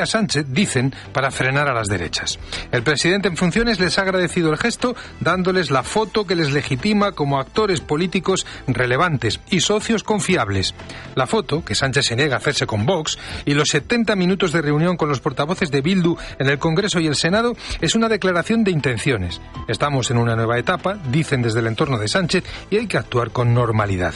a Sánchez, dicen, para frenar a las derechas. El presidente en funciones les ha agradecido el gesto dándoles la foto que les legitima como actores políticos relevantes y socios confiables. La foto, que Sánchez se niega a hacerse con Vox, y los 70 minutos de reunión con los portavoces de Bildu en el Congreso y el Senado es una declaración de intenciones. Estamos en una nueva etapa, dicen desde el entorno de Sánchez, y hay que actuar con normalidad.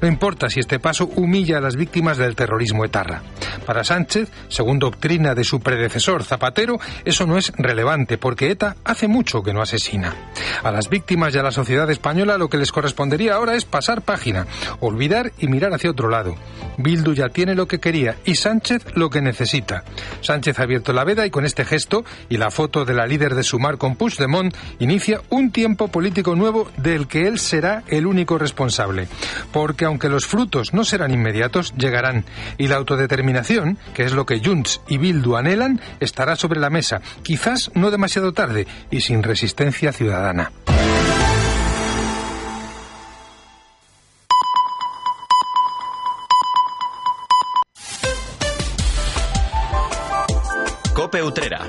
No importa si este paso humilla a las víctimas del terrorismo etarra. Para Sánchez, según doctrina de su predecesor Zapatero, eso no es relevante porque ETA hace mucho que no asesina. A las víctimas y a la sociedad española lo que les correspondería ahora es pasar página, olvidar y mirar hacia otro lado. Bildu ya tiene lo que quería y Sánchez lo que necesita. Sánchez ha abierto la veda y con este gesto y la foto de la líder de Sumar con Puigdemont inicia un tiempo político nuevo del que él será el único responsable. Porque aunque los frutos no serán inmediatos, llegarán. Y la autodeterminación, que es lo que Junts y Bildu Bildu anhelan estará sobre la mesa, quizás no demasiado tarde y sin resistencia ciudadana. Cope Utrera.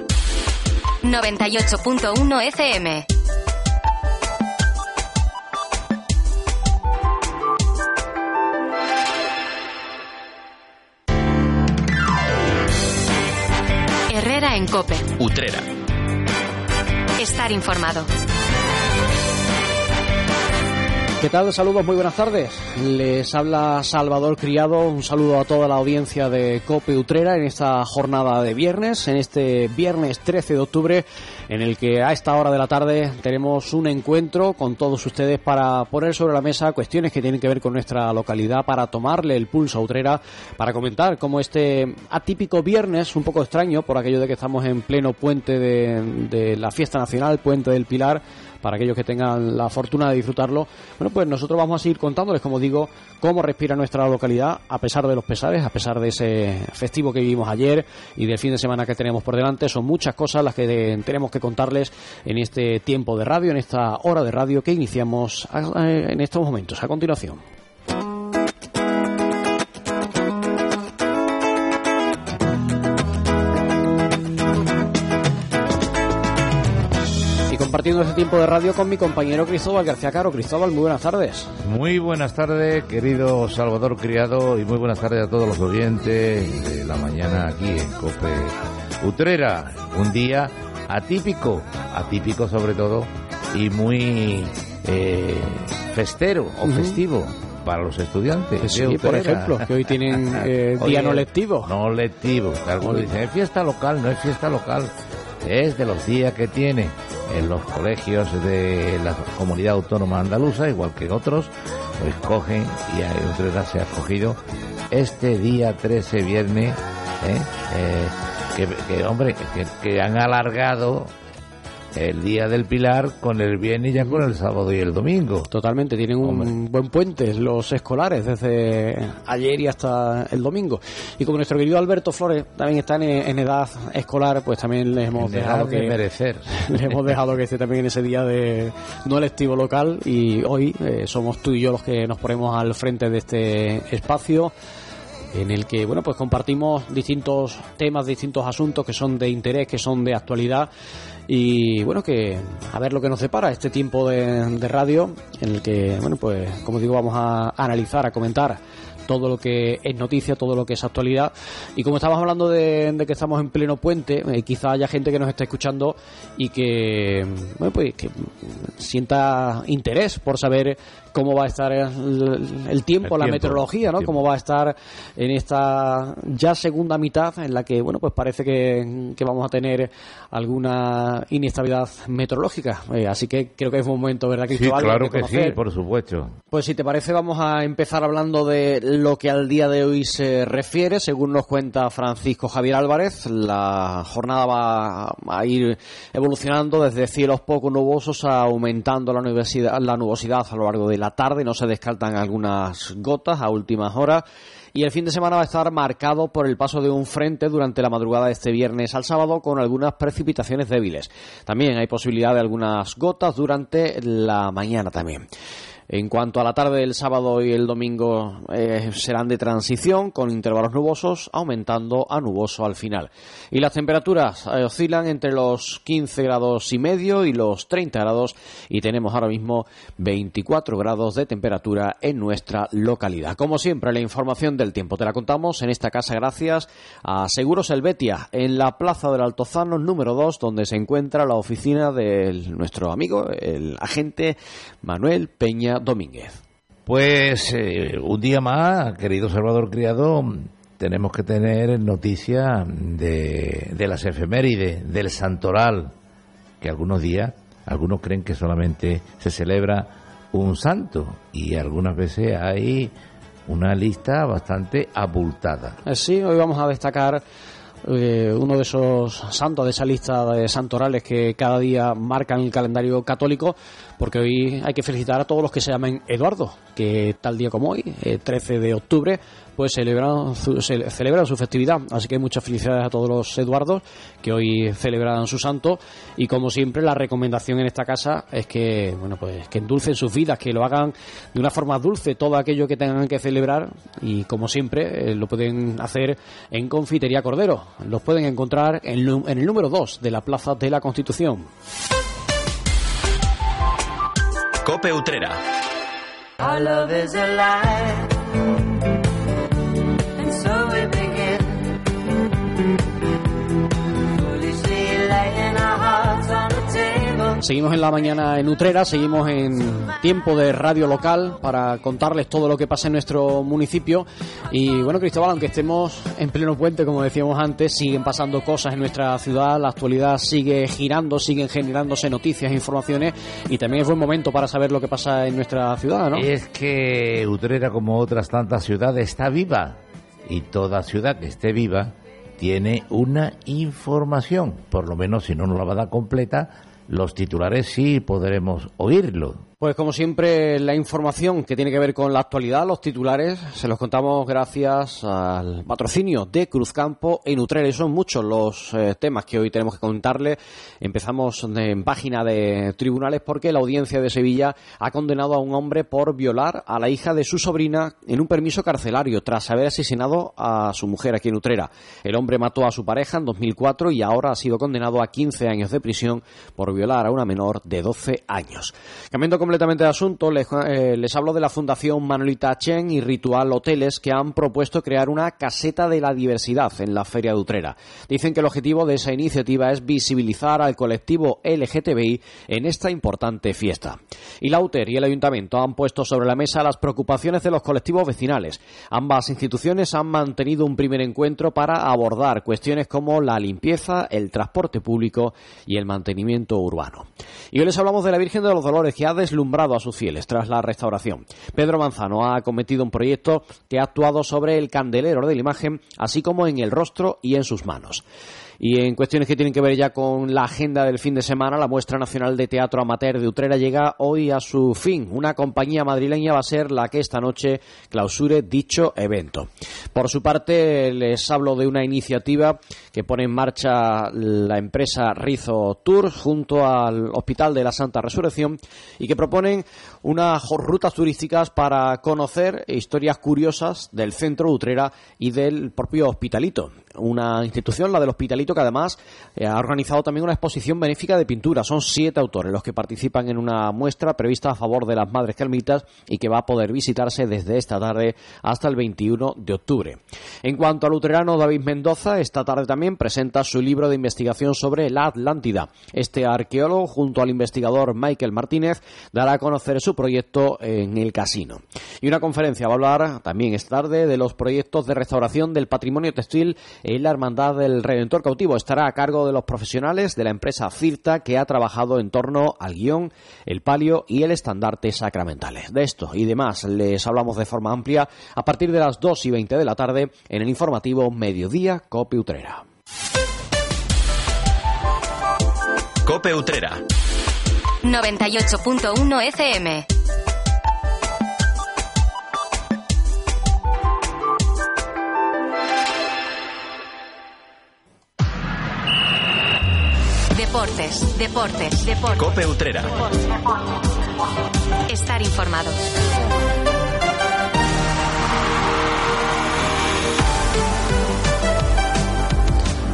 98.1 FM. Herrera en Cope. Utrera. Estar informado. ¿Qué tal? Saludos, muy buenas tardes. Les habla Salvador Criado. Un saludo a toda la audiencia de Cope Utrera en esta jornada de viernes, en este viernes 13 de octubre, en el que a esta hora de la tarde tenemos un encuentro con todos ustedes para poner sobre la mesa cuestiones que tienen que ver con nuestra localidad, para tomarle el pulso a Utrera, para comentar cómo este atípico viernes, un poco extraño por aquello de que estamos en pleno puente de, de la fiesta nacional, puente del Pilar, para aquellos que tengan la fortuna de disfrutarlo. Bueno, pues nosotros vamos a seguir contándoles, como digo, cómo respira nuestra localidad a pesar de los pesares, a pesar de ese festivo que vivimos ayer y del fin de semana que tenemos por delante. Son muchas cosas las que tenemos que contarles en este tiempo de radio, en esta hora de radio que iniciamos en estos momentos. A continuación. Compartiendo este tiempo de radio con mi compañero Cristóbal García Caro. Cristóbal, muy buenas tardes. Muy buenas tardes, querido Salvador Criado, y muy buenas tardes a todos los oyentes de la mañana aquí en Cope Utrera. Un día atípico, atípico sobre todo, y muy eh, festero o festivo para los estudiantes. Sí, por ejemplo, que hoy tienen eh, día no lectivo. No lectivo. Algunos dicen, es fiesta local, no es fiesta local. Es de los días que tiene en los colegios de la comunidad autónoma andaluza, igual que otros, pues cogen y hay otras se ha cogido este día 13 viernes, ¿eh? Eh, que, hombre, que han alargado el día del Pilar con el viernes y ya con el sábado y el domingo. Totalmente, tienen un buen puente los escolares desde ayer y hasta el domingo. Y como nuestro querido Alberto Flores también está en, edad escolar, pues también les hemos dejado que merecer. Les hemos dejado que esté también en ese día de no electivo local y hoy eh, somos tú y yo los que nos ponemos al frente de este espacio en el que bueno pues compartimos distintos temas, distintos asuntos que son de interés, que son de actualidad y bueno, que a ver lo que nos separa este tiempo de, radio en el que, bueno, pues como digo, vamos a analizar, a comentar todo lo que es noticia, todo lo que es actualidad. Y como estamos hablando de, que estamos en pleno puente, eh, quizá haya gente que nos está escuchando y que, bueno, pues que sienta interés por saber cómo va a estar el, tiempo, la meteorología, ¿no? Cómo va a estar en esta ya segunda mitad en la que, bueno, pues parece que, vamos a tener alguna inestabilidad meteorológica. Eh, así que creo que es un momento, ¿verdad, Cristóbal? Sí, claro que sí, por supuesto. Pues si te parece, vamos a empezar hablando de lo que al día de hoy se refiere. Según nos cuenta Francisco Javier Álvarez, la jornada va a ir evolucionando desde cielos poco nubosos a aumentando la, la nubosidad a lo largo de la tarde, no se descartan algunas gotas a últimas horas. Y el fin de semana va a estar marcado por el paso de un frente durante la madrugada de este viernes al sábado con algunas precipitaciones débiles. También hay posibilidad de algunas gotas durante la mañana también. En cuanto a la tarde del sábado y el domingo eh, serán de transición con intervalos nubosos aumentando a nuboso al final. Y las temperaturas eh, oscilan entre los 15 grados y medio y los 30 grados y tenemos ahora mismo 24 grados de temperatura en nuestra localidad. Como siempre, la información del tiempo te la contamos en esta casa gracias a Seguros Helvetia en la Plaza del Altozano número 2 donde se encuentra la oficina de nuestro amigo, el agente Manuel Peña Domínguez. Pues eh, un día más, querido Salvador Criado, tenemos que tener noticia de, de las efemérides, del santoral, que algunos días, algunos creen que solamente se celebra un santo y algunas veces hay una lista bastante abultada. Eh, sí, hoy vamos a destacar eh, uno de esos santos de esa lista de santorales que cada día marcan el calendario católico, porque hoy hay que felicitar a todos los que se llamen Eduardo, que tal día como hoy, 13 de octubre, pues celebran su, celebran su festividad. Así que muchas felicidades a todos los Eduardos que hoy celebran su santo. Y como siempre, la recomendación en esta casa es que, bueno, pues que endulcen sus vidas, que lo hagan de una forma dulce todo aquello que tengan que celebrar. Y como siempre, eh, lo pueden hacer en Confitería Cordero. Los pueden encontrar en, en el número 2 de la Plaza de la Constitución. Cope Utrera. Seguimos en la mañana en Utrera, seguimos en tiempo de radio local para contarles todo lo que pasa en nuestro municipio. Y bueno, Cristóbal, aunque estemos en pleno puente, como decíamos antes, siguen pasando cosas en nuestra ciudad, la actualidad sigue girando, siguen generándose noticias, informaciones y también es buen momento para saber lo que pasa en nuestra ciudad, ¿no? Es que Utrera, como otras tantas ciudades, está viva y toda ciudad que esté viva tiene una información, por lo menos si no nos la va a dar completa, los titulares sí podremos oírlo. Pues como siempre, la información que tiene que ver con la actualidad, los titulares, se los contamos gracias al patrocinio de Cruzcampo en Utrera. Y son muchos los eh, temas que hoy tenemos que contarle. Empezamos en página de tribunales porque la audiencia de Sevilla ha condenado a un hombre por violar a la hija de su sobrina en un permiso carcelario tras haber asesinado a su mujer aquí en Utrera. El hombre mató a su pareja en 2004 y ahora ha sido condenado a 15 años de prisión por violar a una menor de 12 años. Cambiando completamente de asunto, les, eh, les, hablo de la Fundación Manolita Chen y Ritual Hoteles que han propuesto crear una caseta de la diversidad en la Feria de Utrera. Dicen que el objetivo de esa iniciativa es visibilizar al colectivo LGTBI en esta importante fiesta. Y la UTER y el Ayuntamiento han puesto sobre la mesa las preocupaciones de los colectivos vecinales. Ambas instituciones han mantenido un primer encuentro para abordar cuestiones como la limpieza, el transporte público y el mantenimiento urbano. Y hoy les hablamos de la Virgen de los Dolores que ha a sus fieles tras la restauración. Pedro Manzano ha cometido un proyecto que ha actuado sobre el candelero de la imagen, así como en el rostro y en sus manos. Y en cuestiones que tienen que ver ya con la agenda del fin de semana, la muestra nacional de teatro amateur de Utrera llega hoy a su fin. Una compañía madrileña va a ser la que esta noche clausure dicho evento. Por su parte, les hablo de una iniciativa que pone en marcha la empresa Rizo Tour junto al Hospital de la Santa Resurrección y que proponen unas rutas turísticas para conocer historias curiosas del centro Utrera y del propio Hospitalito. Una institución, la del Hospitalito, que además eh, ha organizado también una exposición benéfica de pintura. Son siete autores los que participan en una muestra prevista a favor de las Madres Carmelitas y que va a poder visitarse desde esta tarde hasta el 21 de octubre. En cuanto al luterano David Mendoza, esta tarde también presenta su libro de investigación sobre la Atlántida. Este arqueólogo, junto al investigador Michael Martínez, dará a conocer su proyecto en el casino. Y una conferencia va a hablar también esta tarde de los proyectos de restauración del patrimonio textil en la Hermandad del Redentor Cautivo. Estará a cargo de los profesionales de la empresa Cirta que ha trabajado en torno al guion, el palio y el estandarte sacramentales. De esto y demás les hablamos de forma amplia a partir de las 2 y 20 de la tarde en el informativo Mediodía Cope Utrera. Cope Utrera. 98.1 FM. Deportes, deportes, deportes. Cope Utrera. Estar informado.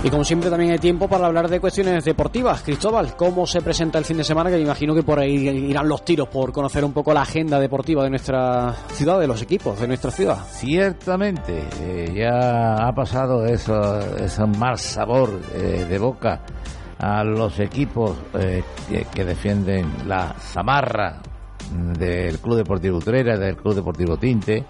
Y como siempre también hay tiempo para hablar de cuestiones deportivas. Cristóbal, ¿cómo se presenta el fin de semana? Que me imagino que por ahí irán los tiros por conocer un poco la agenda deportiva de nuestra ciudad, de los equipos de nuestra ciudad. Ciertamente, eh, ya ha pasado eso, ese mal sabor eh, de boca a los equipos eh, que, defienden la zamarra del Club Deportivo Utrera, del Club Deportivo Tinte,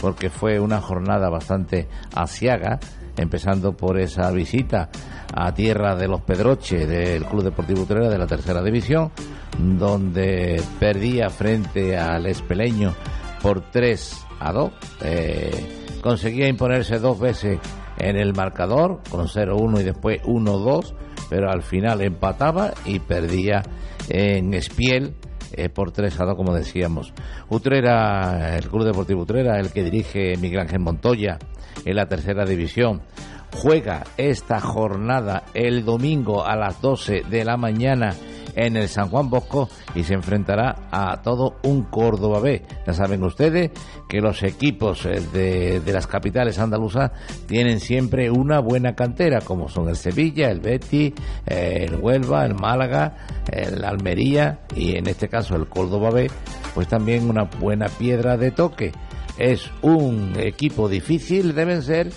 porque fue una jornada bastante asiaga empezando por esa visita a tierra de los Pedroche del Club Deportivo Utrera de la tercera división, donde perdía frente al Espeleño por 3 a 2. Eh, conseguía imponerse dos veces en el marcador, con 0-1 y después 1-2, pero al final empataba y perdía en Espiel eh, por 3 a 2, como decíamos. Utrera, el Club Deportivo Utrera, el que dirige Miguel Ángel Montoya en la tercera división, juega esta jornada el domingo a las 12 de la mañana en el San Juan Bosco y se enfrentará a todo un Córdoba B. Ya saben ustedes que los equipos eh, de, de las capitales andaluzas tienen siempre una buena cantera, como son el Sevilla, el Betis, eh, el Huelva, el Málaga, el Almería y en este caso el Córdoba B, pues también una buena piedra de toque. Es un equipo difícil, deben ser,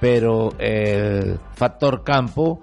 pero el factor campo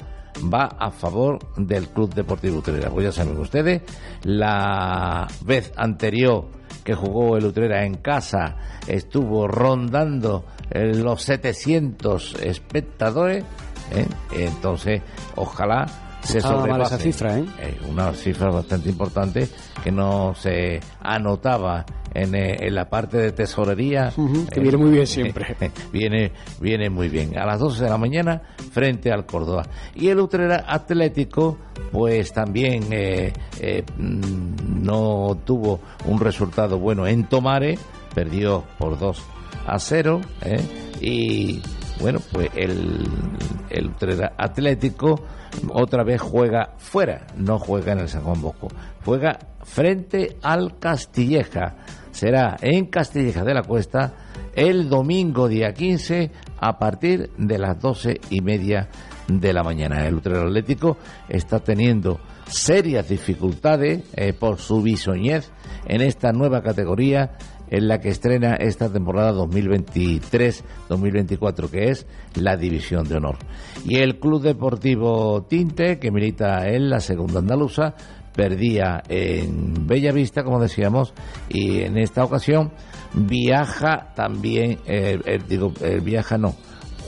va a favor del Club Deportivo Utrera. Pues ya saben ustedes, la vez anterior que jugó el Utrera en casa estuvo rondando eh, los 700 espectadores, ¿eh? entonces ojalá se sobrepase. esa cifra. Eh, una cifra bastante importante que no se anotaba en, eh, en la parte de tesorería. Que Eh, viene muy bien siempre. viene, viene muy bien. A las 12 de la mañana frente al Córdoba. Y el Utrera Atlético, pues también eh, mm, no tuvo un resultado bueno en Tomare, perdió por 2 a 0. eh, y bueno, pues el, el Utrera Atlético otra vez juega fuera, no juega en el San Juan Bosco, juega frente al Castilleja. Será en Castilleja de la Cuesta el domingo día 15 a partir de las doce y media de la mañana. El Utrera Atlético está teniendo serias dificultades eh, por su bisoñez en esta nueva categoría en la que estrena esta temporada 2023-2024, que es la División de Honor. Y el Club Deportivo Tinte, que milita en la segunda andaluza, perdía en Bellavista, como decíamos, y en esta ocasión viaja también, eh, eh, digo, eh, viaja no,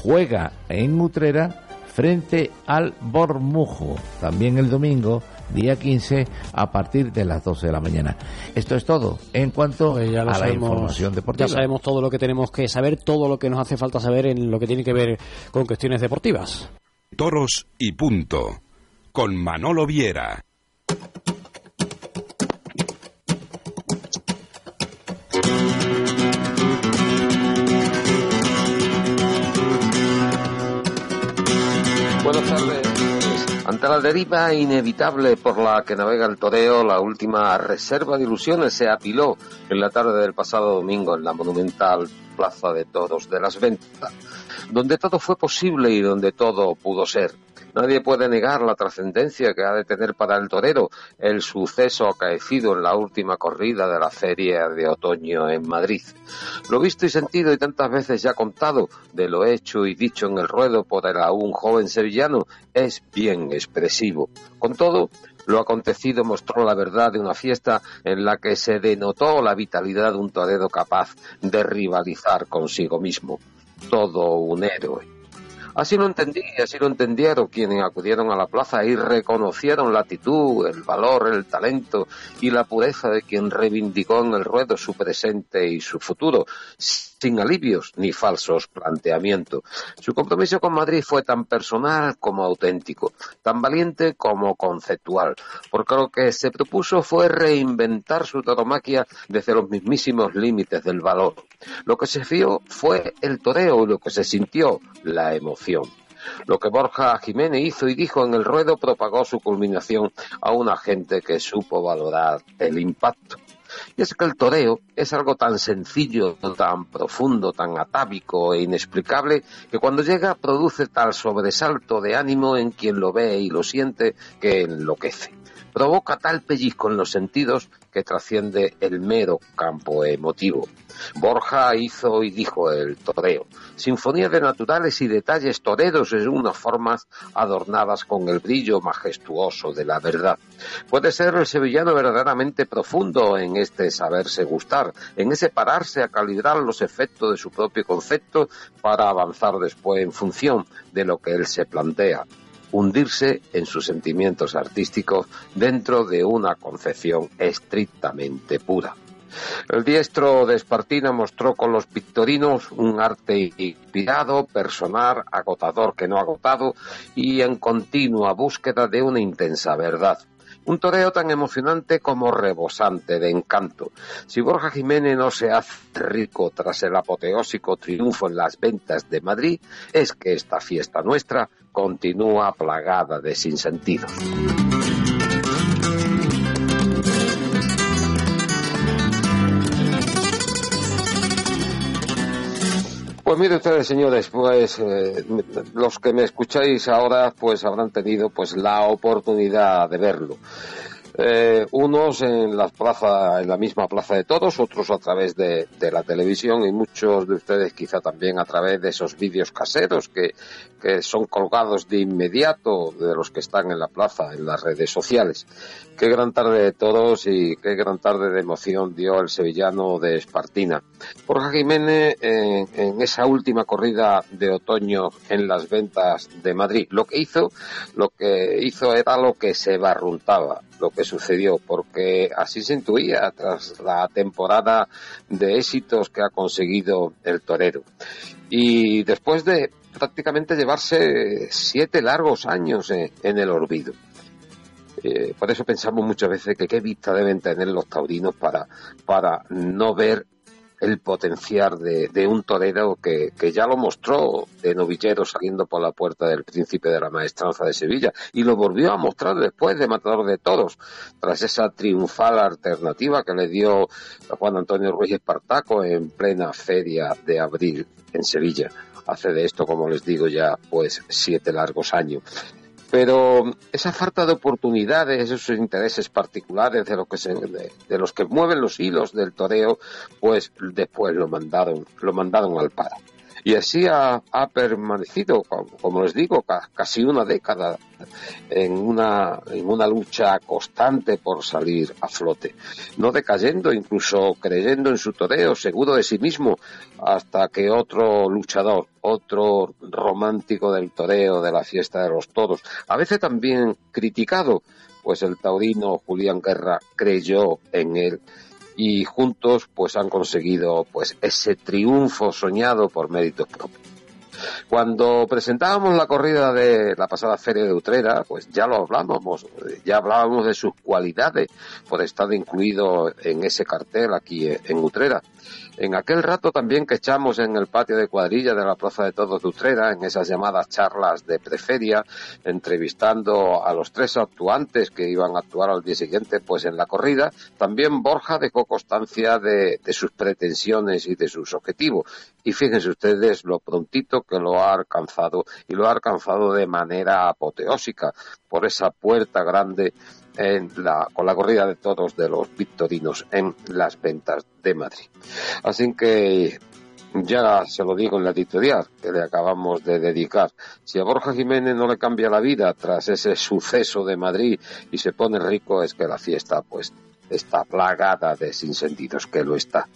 juega en Utrera frente al Bormujo, también el domingo, día 15, a partir de las 12 de la mañana. Esto es todo en cuanto Pues a la sabemos, información deportiva. Ya sabemos todo lo que tenemos que saber, todo lo que nos hace falta saber en lo que tiene que ver con cuestiones deportivas. Toros y punto. Con Manolo Viera. Buenas tardes. Ante la deriva inevitable por la que navega el toreo, la última reserva de ilusiones se apiló en la tarde del pasado domingo en la monumental Plaza de Toros de las Ventas, donde todo fue posible y donde todo pudo ser. Nadie puede negar la trascendencia que ha de tener para el torero el suceso acaecido en la última corrida de la feria de otoño en Madrid. Lo visto y sentido y tantas veces ya contado de lo hecho y dicho en el ruedo por el aún joven sevillano es bien expresivo. Con todo, lo acontecido mostró la verdad de una fiesta en la que se denotó la vitalidad de un torero capaz de rivalizar consigo mismo. Todo un héroe. Así lo entendí y así lo entendieron quienes acudieron a la plaza y reconocieron la actitud, el valor, el talento y la pureza de quien reivindicó en el ruedo su presente y su futuro, sin alivios ni falsos planteamientos. Su compromiso con Madrid fue tan personal como auténtico, tan valiente como conceptual, porque lo que se propuso fue reinventar su tauromaquia desde los mismísimos límites del valor. Lo que se vio fue el toreo y lo que se sintió, la emoción. Lo que Borja Jiménez hizo y dijo en el ruedo propagó su culminación a una gente que supo valorar el impacto. Y es que el toreo es algo tan sencillo, tan profundo, tan atávico e inexplicable que cuando llega produce tal sobresalto de ánimo en quien lo ve y lo siente que enloquece. Provoca tal pellizco en los sentidos que trasciende el mero campo emotivo. Borja hizo y dijo el toreo, sinfonía de naturales y detalles toreros en unas formas adornadas con el brillo majestuoso de la verdad. Puede ser el sevillano verdaderamente profundo en este saberse gustar, en ese pararse a calibrar los efectos de su propio concepto para avanzar después en función de lo que él se plantea hundirse en sus sentimientos artísticos dentro de una concepción estrictamente pura. El diestro de Espartina mostró con los victorinos un arte inspirado, personal, agotador que no agotado y en continua búsqueda de una intensa verdad. Un toreo tan emocionante como rebosante de encanto. Si Borja Jiménez no se hace rico tras el apoteósico triunfo en las ventas de Madrid, es que esta fiesta nuestra continúa plagada de sinsentidos. Pues mire ustedes, señores, pues eh, los que me escucháis ahora, pues habrán tenido pues la oportunidad de verlo. Eh, unos en la plaza, en la misma plaza de todos, otros a través de, la televisión y muchos de ustedes quizá también a través de esos vídeos caseros que son colgados de inmediato de los que están en la plaza, en las redes sociales. Qué gran tarde de todos y qué gran tarde de emoción dio el sevillano de Espartina. Borja Jiménez en, esa última corrida de otoño en las ventas de Madrid. Lo que hizo, lo que hizo era lo que se barruntaba lo que sucedió, porque así se intuía tras la temporada de éxitos que ha conseguido el torero. Y después de prácticamente llevarse siete largos años en, en el olvido. Eh, por eso pensamos muchas veces que qué vista deben tener los taurinos para, para no ver el potenciar de, de un torero que, que, ya lo mostró de novillero saliendo por la puerta del príncipe de la maestranza de Sevilla y lo volvió a mostrar después de Matador de Todos, tras esa triunfal alternativa que le dio Juan Antonio Ruiz Espartaco en plena feria de abril en Sevilla. Hace de esto, como les digo, ya pues siete largos años pero esa falta de oportunidades, esos intereses particulares de, lo que se, de, de, los que mueven los hilos del toreo, pues después lo mandaron, lo mandaron al paro. Y así ha, permanecido, como, les digo, ca, casi una década en una, en una lucha constante por salir a flote, no decayendo, incluso creyendo en su toreo, seguro de sí mismo, hasta que otro luchador, otro romántico del toreo, de la fiesta de los toros, a veces también criticado, pues el taurino Julián Guerra creyó en él y juntos pues han conseguido pues ese triunfo soñado por méritos propios. Cuando presentábamos la corrida de la pasada feria de Utrera, pues ya lo hablábamos, ya hablábamos de sus cualidades por estar incluido en ese cartel aquí en Utrera. En aquel rato también que echamos en el patio de cuadrilla de la Plaza de Todos de Utrera, en esas llamadas charlas de preferia, entrevistando a los tres actuantes que iban a actuar al día siguiente, pues en la corrida, también Borja dejó constancia de, de sus pretensiones y de sus objetivos. Y fíjense ustedes lo prontito que lo ha alcanzado, y lo ha alcanzado de manera apoteósica, por esa puerta grande en la, con la corrida de todos de los victorinos en las ventas de Madrid. Así que ya se lo digo en la editorial que le acabamos de dedicar. Si a Borja Jiménez no le cambia la vida tras ese suceso de Madrid y se pone rico, es que la fiesta pues está plagada de sinsentidos, que lo está.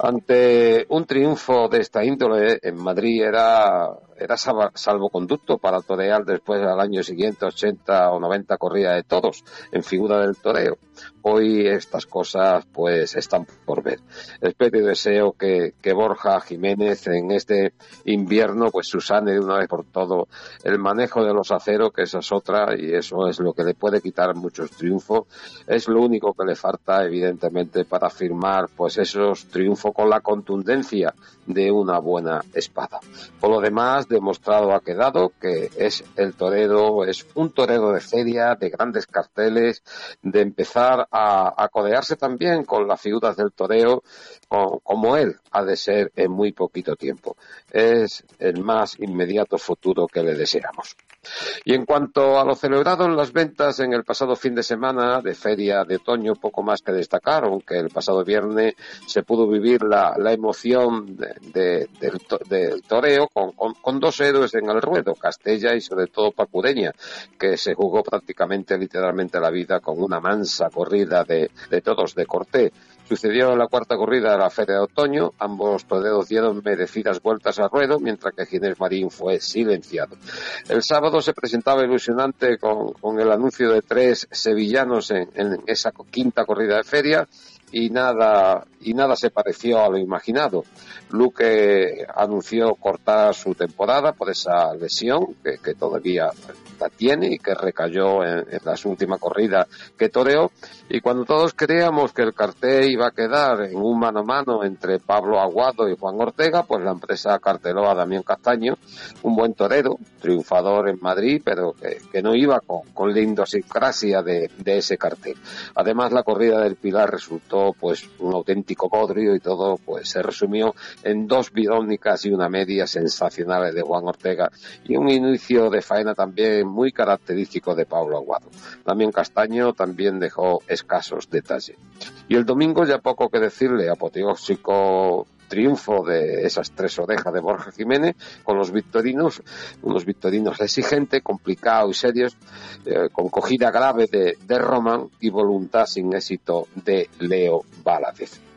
Ante un triunfo de esta índole en Madrid era, era salvoconducto para torear después al año siguiente 80 o 90 corridas de todos en figura del toreo. Hoy estas cosas pues están por ver. Espero y deseo que, que Borja Jiménez en este invierno pues susane de una vez por todo el manejo de los aceros, que esa es otra y eso es lo que le puede quitar muchos triunfos. Es lo único que le falta evidentemente para firmar pues esos triunfos con la contundencia de una buena espada. Por lo demás, demostrado ha quedado que es el torero, es un torero de feria, de grandes carteles, de empezar a, a codearse también con las figuras del toreo como él ha de ser en muy poquito tiempo. Es el más inmediato futuro que le deseamos. Y en cuanto a lo celebrado en las ventas en el pasado fin de semana de feria de otoño, poco más que destacar, aunque el pasado viernes se pudo vivir la, emoción del, toreo con, dos héroes en el ruedo, Castella y sobre todo Pacureña, que se jugó prácticamente literalmente la vida con una mansa corrida de, de todos de Corté. Sucedió la cuarta corrida de la Feria de Otoño. Ambos toreros dieron merecidas vueltas al ruedo, mientras que Ginés Marín fue silenciado. El sábado se presentaba ilusionante con, el anuncio de tres sevillanos en, en esa quinta corrida de feria y nada y nada se pareció a lo imaginado. Luque anunció cortar su temporada por esa lesión que, todavía la tiene y que recayó en, las últimas corridas que toreó. Y cuando todos creíamos que el cartel iba a quedar en un mano a mano entre Pablo Aguado y Juan Ortega, pues la empresa carteló a Damián Castaño, un buen torero, triunfador en Madrid, pero que, no iba con, con la de, de ese cartel. Además, la corrida del Pilar resultó pues un auténtico bodrio y todo pues se resumió en dos bidónicas y una media sensacionales de Juan Ortega y un inicio de faena también muy característico de Pablo Aguado. También Castaño también dejó escasos detalles. Y el domingo ya poco que decirle, apoteósico triunfo de esas tres orejas de Borja Jiménez con los victorinos, unos victorinos exigentes, complicados y serios, eh, con cogida grave de, de Roman y voluntad sin éxito de Leo Valadez.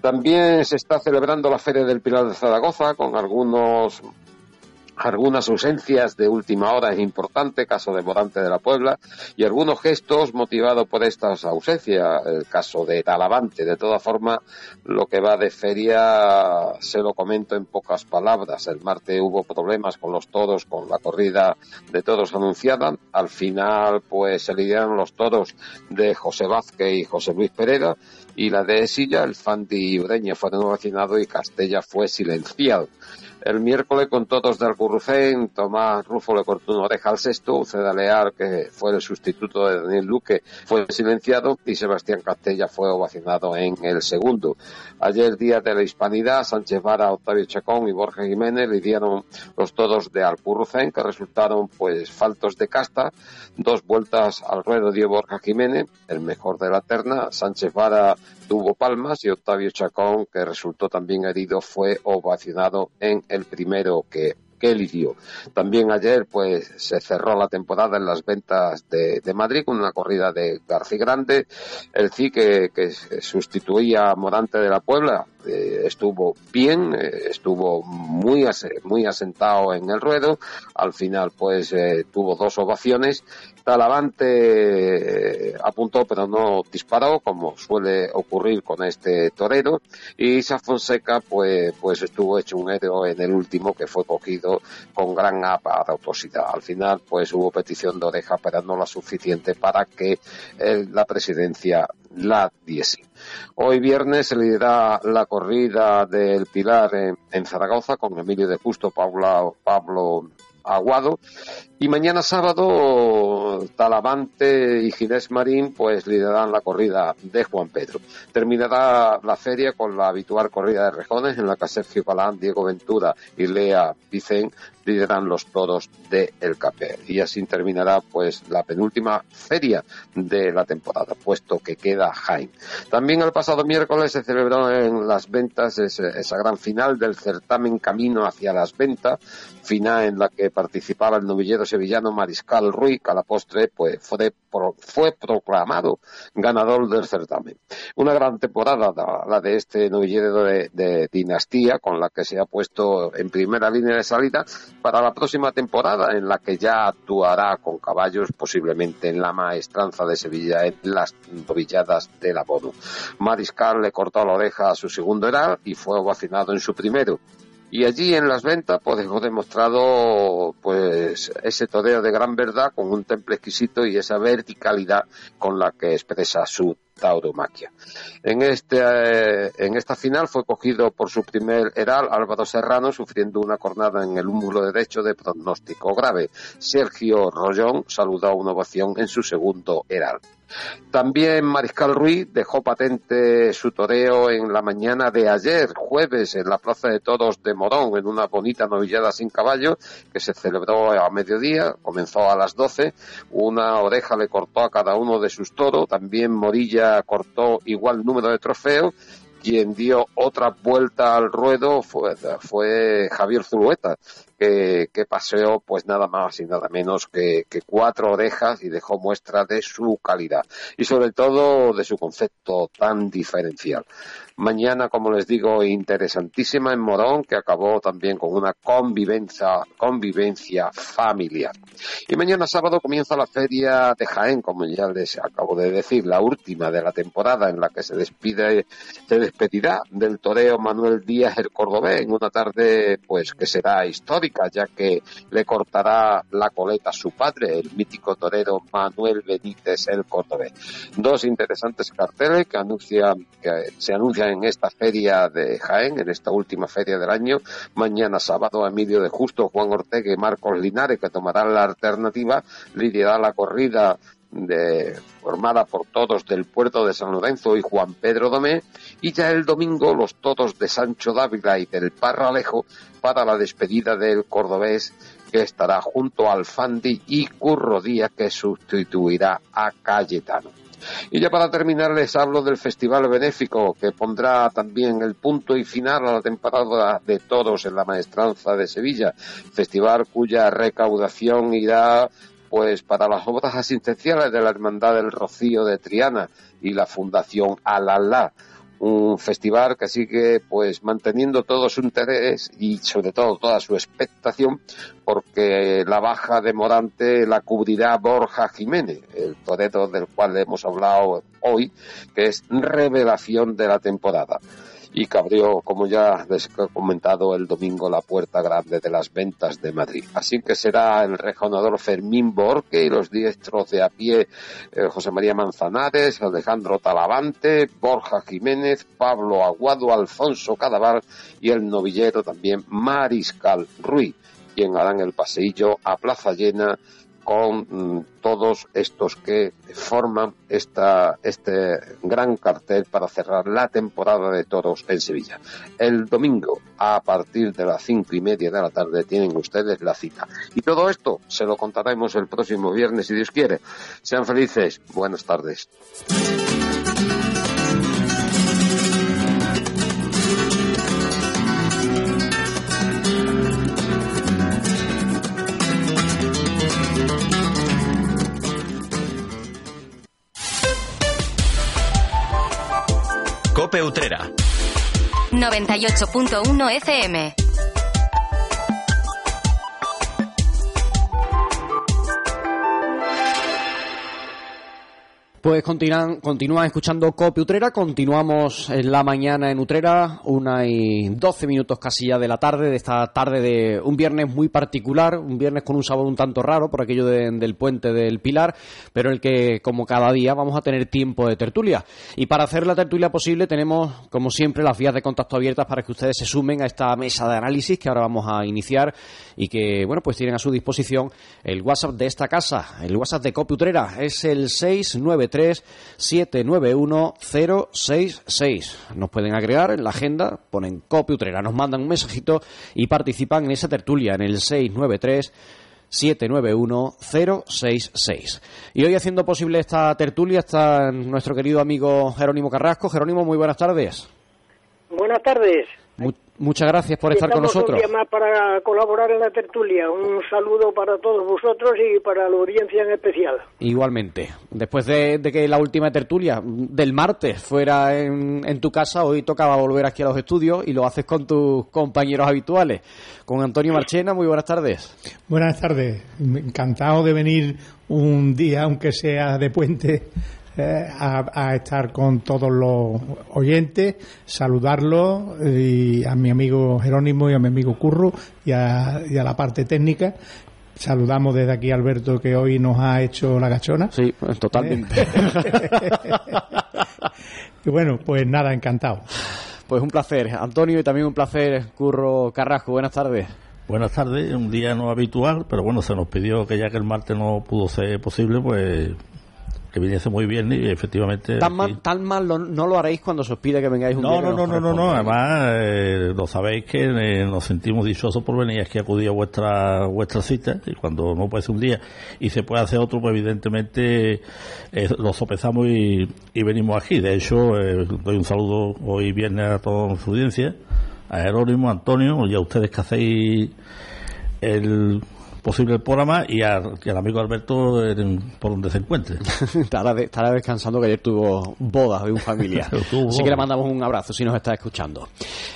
También se está celebrando la Feria del Pilar de Zaragoza con algunos algunas ausencias de última hora es importante, caso de Morante de la Puebla, y algunos gestos motivados por estas ausencias, el caso de Talavante. De todas formas, lo que va de feria se lo comento en pocas palabras. El martes hubo problemas con los toros, con la corrida de toros anunciada. Al final, pues se lidiaron los toros de José Vázquez y José Luis Pereira, y la de Silla, el Fandi y Ureña fueron vacinados y Castella fue silenciado. El miércoles con todos del Currucén, Tomás Rufo le cortó una oreja al sexto, que fue el sustituto de Daniel Luque, fue silenciado y Sebastián Castella fue ovacionado en el segundo. Ayer, día de la hispanidad, Sánchez Vara, Octavio Chacón y Borja Jiménez le dieron los todos de Alcurrucén, que resultaron pues faltos de casta, dos vueltas al ruedo dio Borja Jiménez, el mejor de la terna, Sánchez Vara tuvo palmas y Octavio Chacón, que resultó también herido, fue ovacionado en el primero que que eligió. También ayer pues se cerró la temporada en las ventas de, Madrid con una corrida de García Grande. El CI que, que sustituía a Morante de la Puebla eh, estuvo bien, eh, estuvo muy, muy asentado en el ruedo. Al final pues eh, tuvo dos ovaciones. Talavante apuntó pero no disparó como suele ocurrir con este torero y Isa Fonseca pues, pues estuvo hecho un héroe en el último que fue cogido con gran aparatosidad. Al final, pues hubo petición de oreja, pero no la suficiente para que la presidencia la diese. Hoy viernes se le da la corrida del Pilar en, Zaragoza con Emilio de Justo, Pablo Aguado. Y mañana sábado, Talavante y Ginés Marín pues liderarán la corrida de Juan Pedro. Terminará la feria con la habitual corrida de rejones en la que Sergio Palán, Diego Ventura y Lea Vicen lideran los toros de El Capé. Y así terminará pues la penúltima feria de la temporada, puesto que queda Jaime. También el pasado miércoles se celebró en las ventas esa gran final del certamen Camino hacia las Ventas, final en la que participaba el novillero sevillano Mariscal Ruiz, que a la postre pues, fue, fue proclamado ganador del certamen. Una gran temporada la de este novillero de dinastía, con la que se ha puesto en primera línea de salida para la próxima temporada, en la que ya actuará con caballos posiblemente en la maestranza de Sevilla, en las novilladas del abono. Mariscal le cortó la oreja a su segundo edad y fue ovacionado en su primero y allí en las ventas pues dejó demostrado pues ese toreo de gran verdad con un temple exquisito y esa verticalidad con la que expresa su tauromaquia. En, este, eh, en esta final fue cogido por su primer heral Álvaro Serrano, sufriendo una cornada en el húmulo derecho de pronóstico grave. Sergio Rollón saludó una ovación en su segundo heral. También Mariscal Ruiz dejó patente su toreo en la mañana de ayer, jueves, en la Plaza de Toros de Morón, en una bonita novillada sin caballo que se celebró a mediodía, comenzó a las 12. Una oreja le cortó a cada uno de sus toros, también Morilla cortó igual número de trofeos quien dio otra vuelta al ruedo fue, fue Javier Zulueta, que, paseó pues nada más y nada menos que, que, cuatro orejas y dejó muestra de su calidad y sobre todo de su concepto tan diferencial. Mañana, como les digo, interesantísima en Morón, que acabó también con una convivencia, convivencia familiar. Y mañana sábado comienza la feria de Jaén, como ya les acabo de decir, la última de la temporada en la que se despide, se despedirá del toreo Manuel Díaz el Cordobés en una tarde pues que será histórica, ya que le cortará la coleta a su padre, el mítico torero Manuel Benítez el Cordobés. Dos interesantes carteles que anuncian, que se anuncian en esta feria de Jaén, en esta última feria del año. Mañana sábado, Emilio de Justo, Juan Ortega y Marcos Linares, que tomarán la alternativa, liderará la corrida de, formada por todos del puerto de San Lorenzo y Juan Pedro Domé, y ya el domingo los todos de Sancho Dávila y del Parralejo para la despedida del cordobés que estará junto al Fandi y Curro Díaz que sustituirá a Cayetano. Y ya para terminar les hablo del Festival Benéfico que pondrá también el punto y final a la temporada de todos en la Maestranza de Sevilla, festival cuya recaudación irá pues para las obras asistenciales de la Hermandad del Rocío de Triana y la Fundación Alalá. Un festival que sigue pues manteniendo todo su interés y sobre todo toda su expectación porque la baja de Morante la cubrirá Borja Jiménez, el torero del cual hemos hablado hoy, que es revelación de la temporada y que abrió, como ya he comentado, el domingo la puerta grande de las ventas de Madrid. Así que será el rejonador Fermín Borque y los diestros de a pie eh, José María Manzanares, Alejandro Talavante, Borja Jiménez, Pablo Aguado, Alfonso Cadaval y el novillero también Mariscal Ruiz, quien harán el paseillo a plaza llena con mm, todos estos que forman esta, este gran cartel para cerrar la temporada de toros en Sevilla. El domingo, a partir de las cinco y media de la tarde, tienen ustedes la cita. Y todo esto se lo contaremos el próximo viernes, si Dios quiere. Sean felices. Buenas tardes. Cope Utrera. 98.1 FM. Pues continúan, continúan escuchando Copi Utrera, continuamos en la mañana en Utrera, una y doce minutos casi ya de la tarde, de esta tarde de un viernes muy particular, un viernes con un sabor un tanto raro por aquello del puente del Pilar, pero el que como cada día vamos a tener tiempo de tertulia. Y para hacer la tertulia posible tenemos, como siempre, las vías de contacto abiertas para que ustedes se sumen a esta mesa de análisis que ahora vamos a iniciar y que, bueno, pues tienen a su disposición el WhatsApp de esta casa, el WhatsApp de Copi Utrera, es el 693 791-066. Nos pueden agregar en la agenda, ponen copia utrera, nos mandan un mensajito y participan en esa tertulia en el 693 791-066. Y hoy haciendo posible esta tertulia está nuestro querido amigo Jerónimo Carrasco. Jerónimo, muy buenas tardes. Buenas tardes. Muchas gracias por estar con nosotros. Un más para colaborar en la tertulia. Un saludo para todos vosotros y para la audiencia en especial. Igualmente. Después de, que la última tertulia del martes fuera en, tu casa, hoy tocaba volver aquí a los estudios y lo haces con tus compañeros habituales. Con Antonio Marchena, muy buenas tardes. Buenas tardes. Encantado de venir un día, aunque sea de puente, eh, a, estar con todos los oyentes, saludarlos y a mi amigo Jerónimo y a mi amigo Curro y a, la parte técnica. Saludamos desde aquí a Alberto que hoy nos ha hecho la gachona. Sí, totalmente. y bueno, pues nada, encantado. Pues un placer, Antonio, y también un placer, Curro Carrasco. Buenas tardes. Buenas tardes, un día no habitual, pero bueno, se nos pidió que ya que el martes no pudo ser posible, pues que viniese muy bien y efectivamente... Tan mal, tan mal lo- no lo haréis cuando se os pide que vengáis un No, día que no, no, no, no, no, además eh, lo sabéis que eh, nos sentimos dichosos por venir aquí a acudir a vuestra, vuestra cita y cuando no puede ser un día y se puede hacer otro, pues evidentemente eh, lo sopesamos y, y venimos aquí. De hecho, eh, doy un saludo hoy viernes a toda su audiencia, a Jerónimo, Antonio y a ustedes que hacéis el posible programa y, a- y al amigo Alberto en- por donde se encuentre. estará, de- estará descansando que ayer tuvo bodas de un familiar. Así que le mandamos un abrazo si nos está escuchando.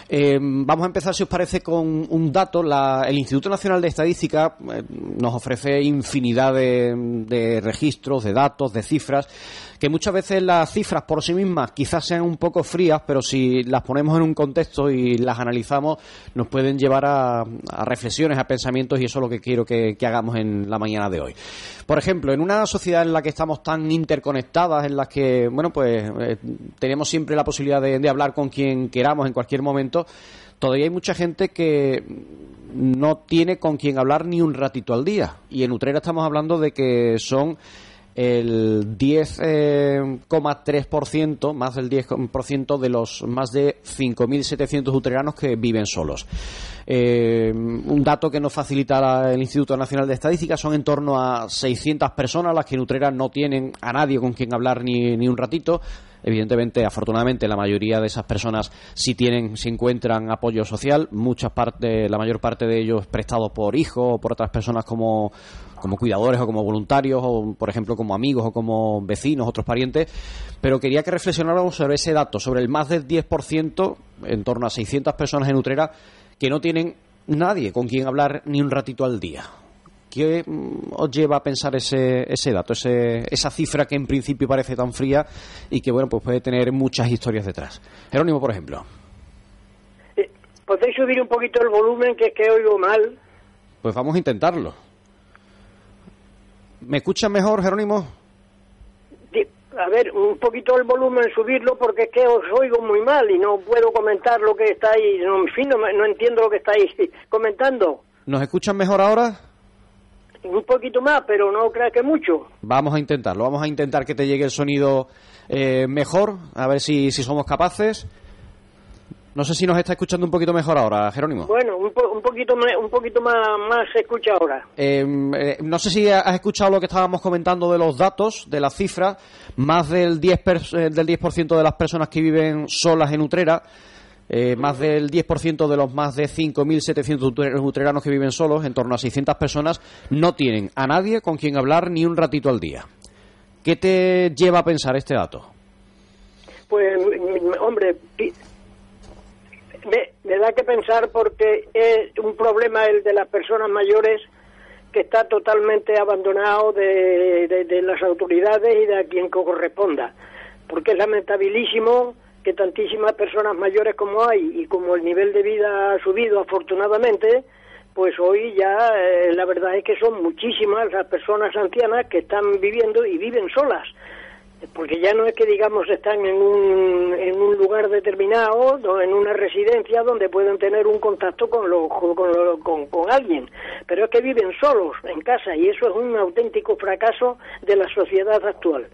Eh, vamos a empezar, si os parece, con un dato. La- el Instituto Nacional de Estadística eh, nos ofrece infinidad de, de registros, de datos, de cifras, que muchas veces las cifras por sí mismas quizás sean un poco frías, pero si las ponemos en un contexto y las analizamos, nos pueden llevar a, reflexiones, a pensamientos, y eso es lo que quiero que, hagamos en la mañana de hoy. Por ejemplo, en una sociedad en la que estamos tan interconectadas, en la que, bueno, pues eh, tenemos siempre la posibilidad de hablar con quien queramos en cualquier momento, todavía hay mucha gente que no tiene con quien hablar ni un ratito al día. Y en Utrera estamos hablando de que son el 10,3%, más del 10% de los más de 5.700 utreranos que viven solos. Eh, un dato que nos facilita el Instituto Nacional de Estadística son en torno a 600 personas las que en Utrera no tienen a nadie con quien hablar ni, ni un ratito. Evidentemente, afortunadamente, la mayoría de esas personas sí tienen, sí encuentran apoyo social. Muchas parte, la mayor parte de ellos prestados por hijos o por otras personas como, como cuidadores o como voluntarios o, por ejemplo, como amigos o como vecinos, otros parientes. Pero quería que reflexionáramos sobre ese dato, sobre el más del 10%, en torno a 600 personas en Utrera, que no tienen nadie con quien hablar ni un ratito al día. ¿Qué mm, os lleva a pensar ese, ese dato, ese, esa cifra que en principio parece tan fría y que bueno pues puede tener muchas historias detrás? Jerónimo, por ejemplo. Eh, ¿Podéis subir un poquito el volumen que es que oigo mal? Pues vamos a intentarlo. ¿Me escuchan mejor, Jerónimo? A ver, un poquito el volumen, subirlo porque es que os oigo muy mal y no puedo comentar lo que estáis, no, en fin, no, no entiendo lo que estáis comentando. ¿Nos escuchan mejor ahora? Un poquito más, pero no creas que mucho. Vamos a intentarlo. Vamos a intentar que te llegue el sonido eh, mejor, a ver si, si somos capaces. No sé si nos está escuchando un poquito mejor ahora, Jerónimo. Bueno, un, po- un poquito, me- un poquito más, más se escucha ahora. Eh, eh, no sé si has escuchado lo que estábamos comentando de los datos, de las cifras. Más del 10%, per- eh, del 10 de las personas que viven solas en Utrera, eh, más del 10% de los más de 5.700 utre- utreranos que viven solos, en torno a 600 personas, no tienen a nadie con quien hablar ni un ratito al día. ¿Qué te lleva a pensar este dato? Pues, hombre, me, da que pensar porque es un problema el de las personas mayores que está totalmente abandonado de, de- de las autoridades y de a quien corresponda. Porque es lamentabilísimo que tantísimas personas mayores como hay y como el nivel de vida ha subido afortunadamente, pues hoy ya eh, la verdad es que son muchísimas las personas ancianas que están viviendo y viven solas porque ya no es que digamos están en un, en un lugar determinado, do- en una residencia donde pueden tener un contacto con, lo, con, lo- con, con alguien, pero es que viven solos en casa y eso es un auténtico fracaso de la sociedad actual.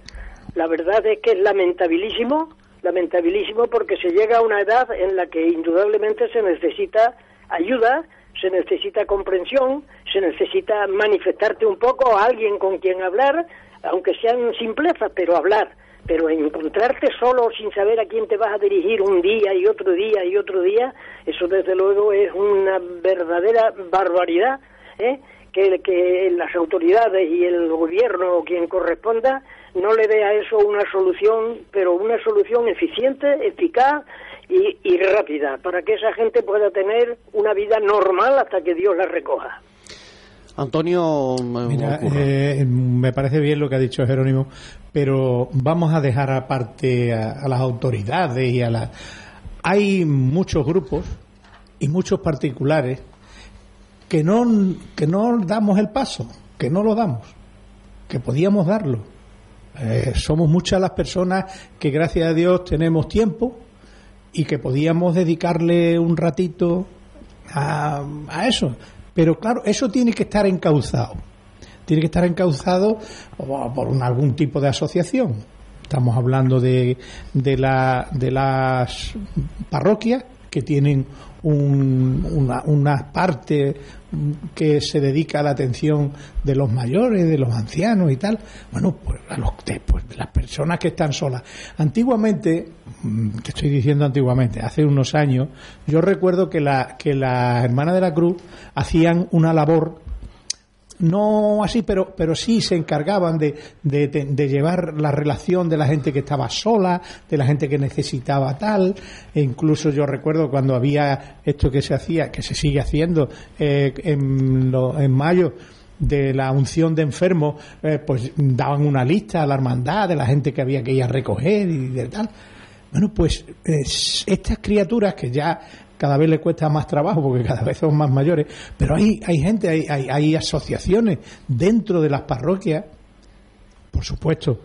La verdad es que es lamentabilísimo, lamentabilísimo porque se llega a una edad en la que indudablemente se necesita ayuda, se necesita comprensión, se necesita manifestarte un poco a alguien con quien hablar, aunque sean simplezas, pero hablar. Pero encontrarte solo sin saber a quién te vas a dirigir un día y otro día y otro día, eso desde luego es una verdadera barbaridad, ¿eh? que, que las autoridades y el gobierno o quien corresponda no le dé a eso una solución, pero una solución eficiente, eficaz y, y rápida, para que esa gente pueda tener una vida normal hasta que Dios la recoja. Antonio, me- Mira, eh, me parece bien lo que ha dicho Jerónimo, pero vamos a dejar aparte a, a las autoridades y a la. Hay muchos grupos y muchos particulares que no que no damos el paso, que no lo damos, que podíamos darlo. Eh, somos muchas las personas que gracias a Dios tenemos tiempo y que podíamos dedicarle un ratito a, a eso. Pero claro, eso tiene que estar encauzado. Tiene que estar encauzado o por algún tipo de asociación. Estamos hablando de, de, la, de las parroquias que tienen un- una, una parte que se dedica a la atención de los mayores, de los ancianos y tal. Bueno, pues, a los, pues, las personas que están solas. Antiguamente, mm, te estoy diciendo antiguamente, hace unos años, yo recuerdo que la, que las hermanas de la Cruz hacían una labor no así, pero, pero sí se encargaban de, de, de llevar la relación de la gente que estaba sola, de la gente que necesitaba tal. E incluso yo recuerdo cuando había esto que se hacía, que se sigue haciendo eh, en, lo- en mayo, de la unción de enfermos, eh, pues daban una lista a la hermandad de la gente que había que ir a recoger y de tal. Bueno, pues es- estas criaturas que ya cada vez le cuesta más trabajo porque cada vez son más mayores, pero hay, hay gente, hay, hay, hay asociaciones dentro de las parroquias, por supuesto,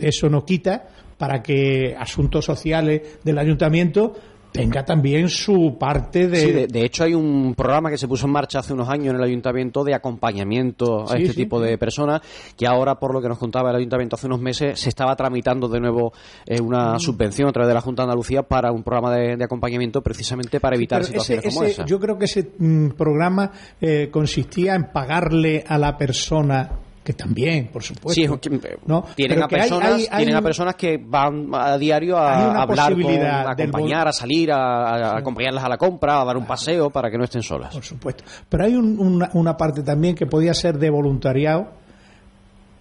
eso no quita para que asuntos sociales del ayuntamiento tenga también su parte de... Sí, de, de hecho hay un programa que se puso en marcha hace unos años en el ayuntamiento de acompañamiento a Sí, este sí. tipo de personas que ahora, por lo que nos contaba el ayuntamiento hace unos meses, se estaba tramitando de nuevo eh, Mm. una subvención a través de la Junta de Andalucía para un programa de, de acompañamiento precisamente para evitar situaciones ese- como esa. Yo creo que ese mm, programa eh, consistía en pagarle a la persona que también, por supuesto. Sí, eh, ¿no? tienen, Pero a hay- personas, hay- hay tienen a personas que van a diario a hablar, con, a acompañar, a salir, a, a acompañarlas a la compra, a dar un paseo para que no estén solas. Por supuesto. Pero hay un- una, una parte también que podía ser de voluntariado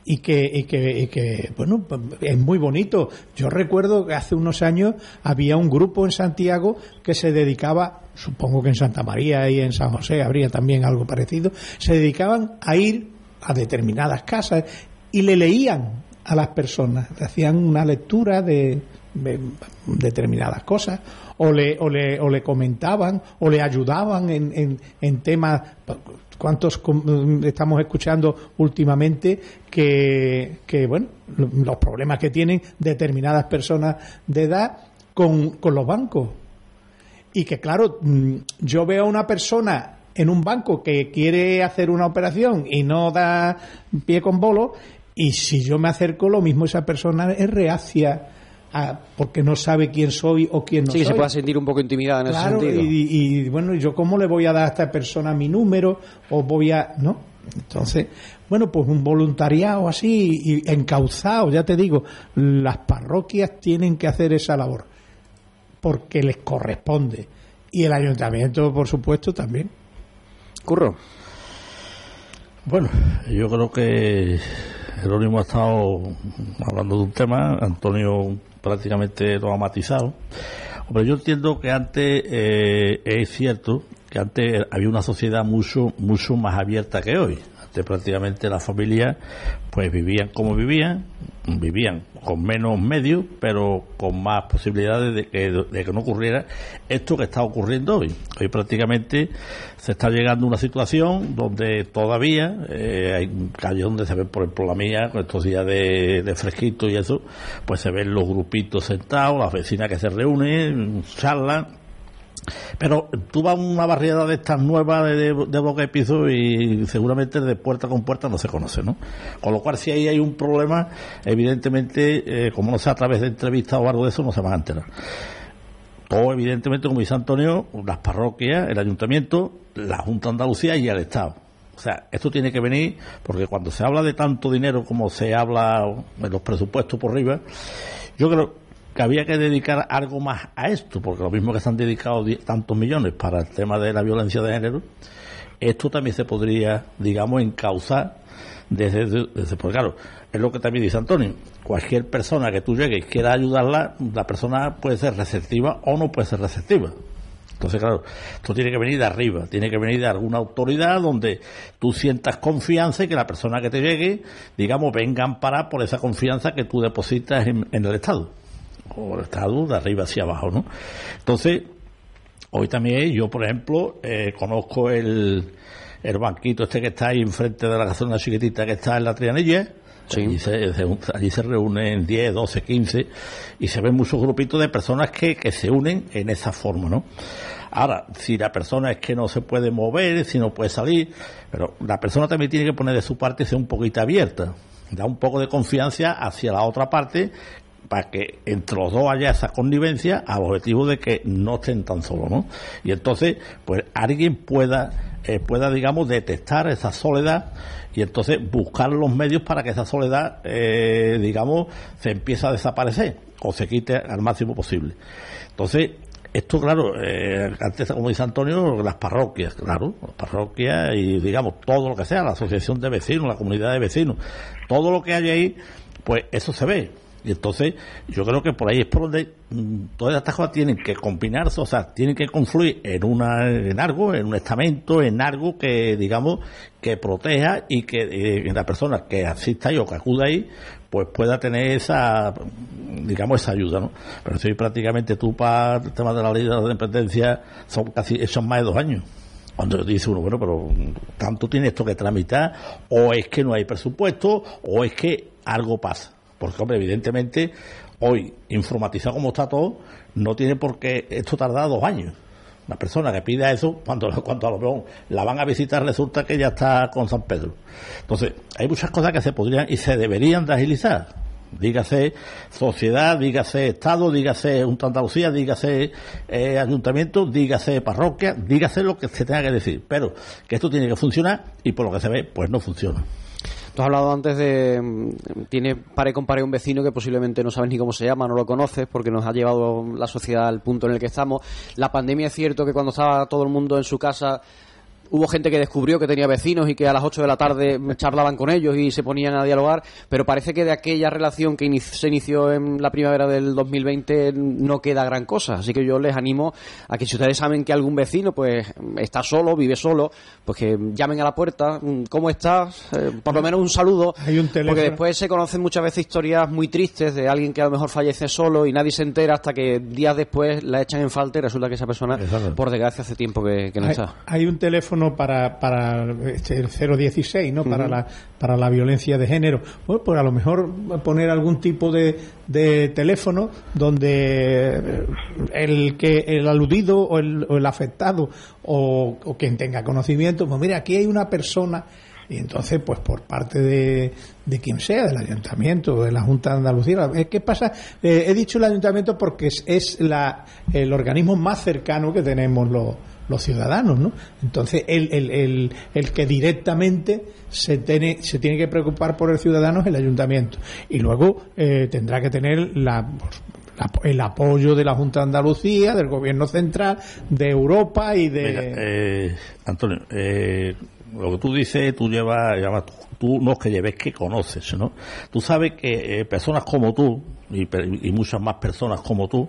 y que, y que, y que, bueno, es muy bonito. Yo recuerdo que hace unos años había un grupo en Santiago que se dedicaba, supongo que en Santa María y en San José habría también algo parecido, se dedicaban a ir a determinadas casas y le leían a las personas, le hacían una lectura de, de determinadas cosas o le, o le, o le comentaban o le ayudaban en, en, en temas cuántos estamos escuchando últimamente que, que bueno lo- los problemas que tienen determinadas personas de edad con, con los bancos y que claro mm, yo veo a una persona en un banco que quiere hacer una operación y no da pie con bolo y si yo me acerco lo mismo esa persona es reacia a- porque no sabe quién soy o quién no sí, que se soy pueda sentir un poco intimidada en Claro, ese sentido. y, y, bueno, ¿yo cómo le voy a dar a esta persona mi número? ¿O voy a.? ¿No? Entonces, bueno, pues un voluntariado así, y encauzado, ya te digo, las parroquias tienen que hacer esa labor, porque les corresponde. Y el ayuntamiento, por supuesto, también. Curro. Bueno, yo creo que Jerónimo ha estado hablando de un tema, Antonio prácticamente lo ha matizado. Hombre, yo entiendo que antes eh, es cierto que antes había una sociedad mucho mucho más abierta que hoy. Prácticamente las familias pues vivían como vivían, vivían con menos medios, pero con más posibilidades de que, de que no ocurriera esto que está ocurriendo hoy. Hoy prácticamente se está llegando a una situación donde todavía eh, hay calles donde se ven, por ejemplo, la mía, con estos días de, de fresquito y eso, pues se ven los grupitos sentados, las vecinas que se reúnen, charlan, pero tú vas a una barriada de estas nuevas de, de, de piso y seguramente de puerta con puerta no se conoce, ¿no? Con lo cual, si ahí hay un problema, evidentemente, eh, como no sea a través de entrevistas o algo de eso, no se van a enterar. Todo, evidentemente, como dice Antonio, las parroquias, el ayuntamiento, la Junta de Andalucía y el Estado. O sea, esto tiene que venir porque cuando se habla de tanto dinero como se habla en los presupuestos por arriba, yo creo que había que dedicar algo más a esto, porque lo mismo que se han dedicado di- tantos millones para el tema de la violencia de género, esto también se podría, digamos, encauzar desde, desde porque claro, es lo que también dice Antonio, cualquier persona que tú llegues y quiera ayudarla, la persona puede ser receptiva o no puede ser receptiva. Entonces, claro, esto tiene que venir de arriba, tiene que venir de alguna autoridad donde tú sientas confianza y que la persona que te llegue, digamos, venga a amparar por esa confianza que tú depositas en el Estado. O el Estado de arriba hacia abajo, ¿no? Entonces, hoy también yo, por ejemplo, eh, conozco el, el banquito este que está ahí enfrente de la gasolina chiquitita que está en la Trianilla. Allí, se, se- allí se reúnen 10, 12, 15 y se ven muchos grupitos de personas que, que se unen en esa forma, ¿no? Ahora, si la persona es que no se puede mover, si no puede salir, pero la persona también tiene que poner de su parte y ser un poquito abierta, da un poco de confianza hacia la otra parte para que entre los dos haya esa connivencia al objetivo de que no estén tan solos, ¿no? Y entonces, pues alguien pueda, eh, pueda digamos, detectar esa soledad y entonces buscar los medios para que esa soledad, eh, digamos, se empiece a desaparecer o se quite al máximo posible. Entonces, esto, claro, eh, antes, como dice Antonio, las parroquias, claro, las parroquias y, digamos, todo lo que sea, la asociación de vecinos, la comunidad de vecinos, todo lo que hay ahí, pues eso se ve. Y entonces, yo creo que por ahí es por donde mm, todas estas cosas tienen que combinarse, o sea, tienen que confluir en una, en algo, en un estamento, en algo que, digamos, que proteja y que eh, la persona que asista ahí o que acuda ahí, pues pueda tener esa, digamos, esa ayuda, ¿no? Pero si prácticamente tú para el tema de la ley de la dependencia son casi, son más de dos años. Cuando dice uno, bueno, pero tanto tiene esto que tramitar, o es que no hay presupuesto, o es que algo pasa. Porque, hombre, evidentemente, hoy, informatizado como está todo, no tiene por qué esto tardar dos años. La persona que pida eso, cuando, cuando a lo mejor la van a visitar, resulta que ya está con San Pedro. Entonces, hay muchas cosas que se podrían y se deberían de agilizar. Dígase sociedad, dígase Estado, dígase Junta Andalucía, dígase eh, ayuntamiento, dígase parroquia, dígase lo que se tenga que decir. Pero que esto tiene que funcionar y por lo que se ve, pues no funciona. Tú has hablado antes de. mm, Tiene pare con pare un vecino que posiblemente no sabes ni cómo se llama, no lo conoces, porque nos ha llevado la sociedad al punto en el que estamos. La pandemia es cierto que cuando estaba todo el mundo en su casa. Hubo gente que descubrió que tenía vecinos y que a las 8 de la tarde charlaban con ellos y se ponían a dialogar, pero parece que de aquella relación que se inició en la primavera del 2020 no queda gran cosa. Así que yo les animo a que si ustedes saben que algún vecino pues está solo, vive solo, pues que llamen a la puerta, mm, ¿cómo estás? Eh, por lo menos un saludo, Hay un teléfono. porque después se conocen muchas veces historias muy tristes de alguien que a lo mejor fallece solo y nadie se entera hasta que días después la echan en falta y resulta que esa persona, por desgracia, hace tiempo que, que no hay, está. hay un teléfono para, para este, el 016, ¿no? Para, la, para la violencia de género. Bueno, pues a lo mejor poner algún tipo de, de teléfono donde eh, el que el aludido o el, o el afectado o, o quien tenga conocimiento, pues mira, aquí hay una persona y entonces, pues por parte de, de quien sea, del ayuntamiento, de la Junta de Andalucía, ¿qué pasa? Eh, he dicho el ayuntamiento porque es, es la, el organismo más cercano que tenemos los, los ciudadanos, ¿no? Entonces, el, el, el, el que directamente se tiene, se tiene que preocupar por el ciudadano es el ayuntamiento. Y luego eh, tendrá que tener la, la- el apoyo de la Junta de Andalucía, del Gobierno Central, de Europa y de... Eh, Antonio, eh, lo que tú dices, tú llevas, llevas- tú no es que lleves, que conoces, ¿no? Tú sabes que eh, personas como tú, y, y muchas más personas como tú,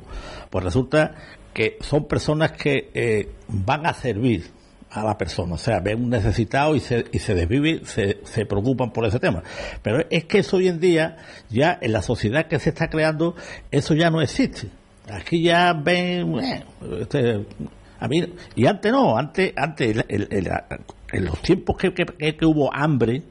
pues resulta que son personas que eh, van a servir a la persona, o sea, ven un necesitado y se, y se desvive, se, se preocupan por ese tema. Pero es que eso hoy en día, ya en la sociedad que se está creando, eso ya no existe. Aquí ya ven, eh, este, a mí, y antes no, antes, antes en los tiempos que- que- que hubo hambre,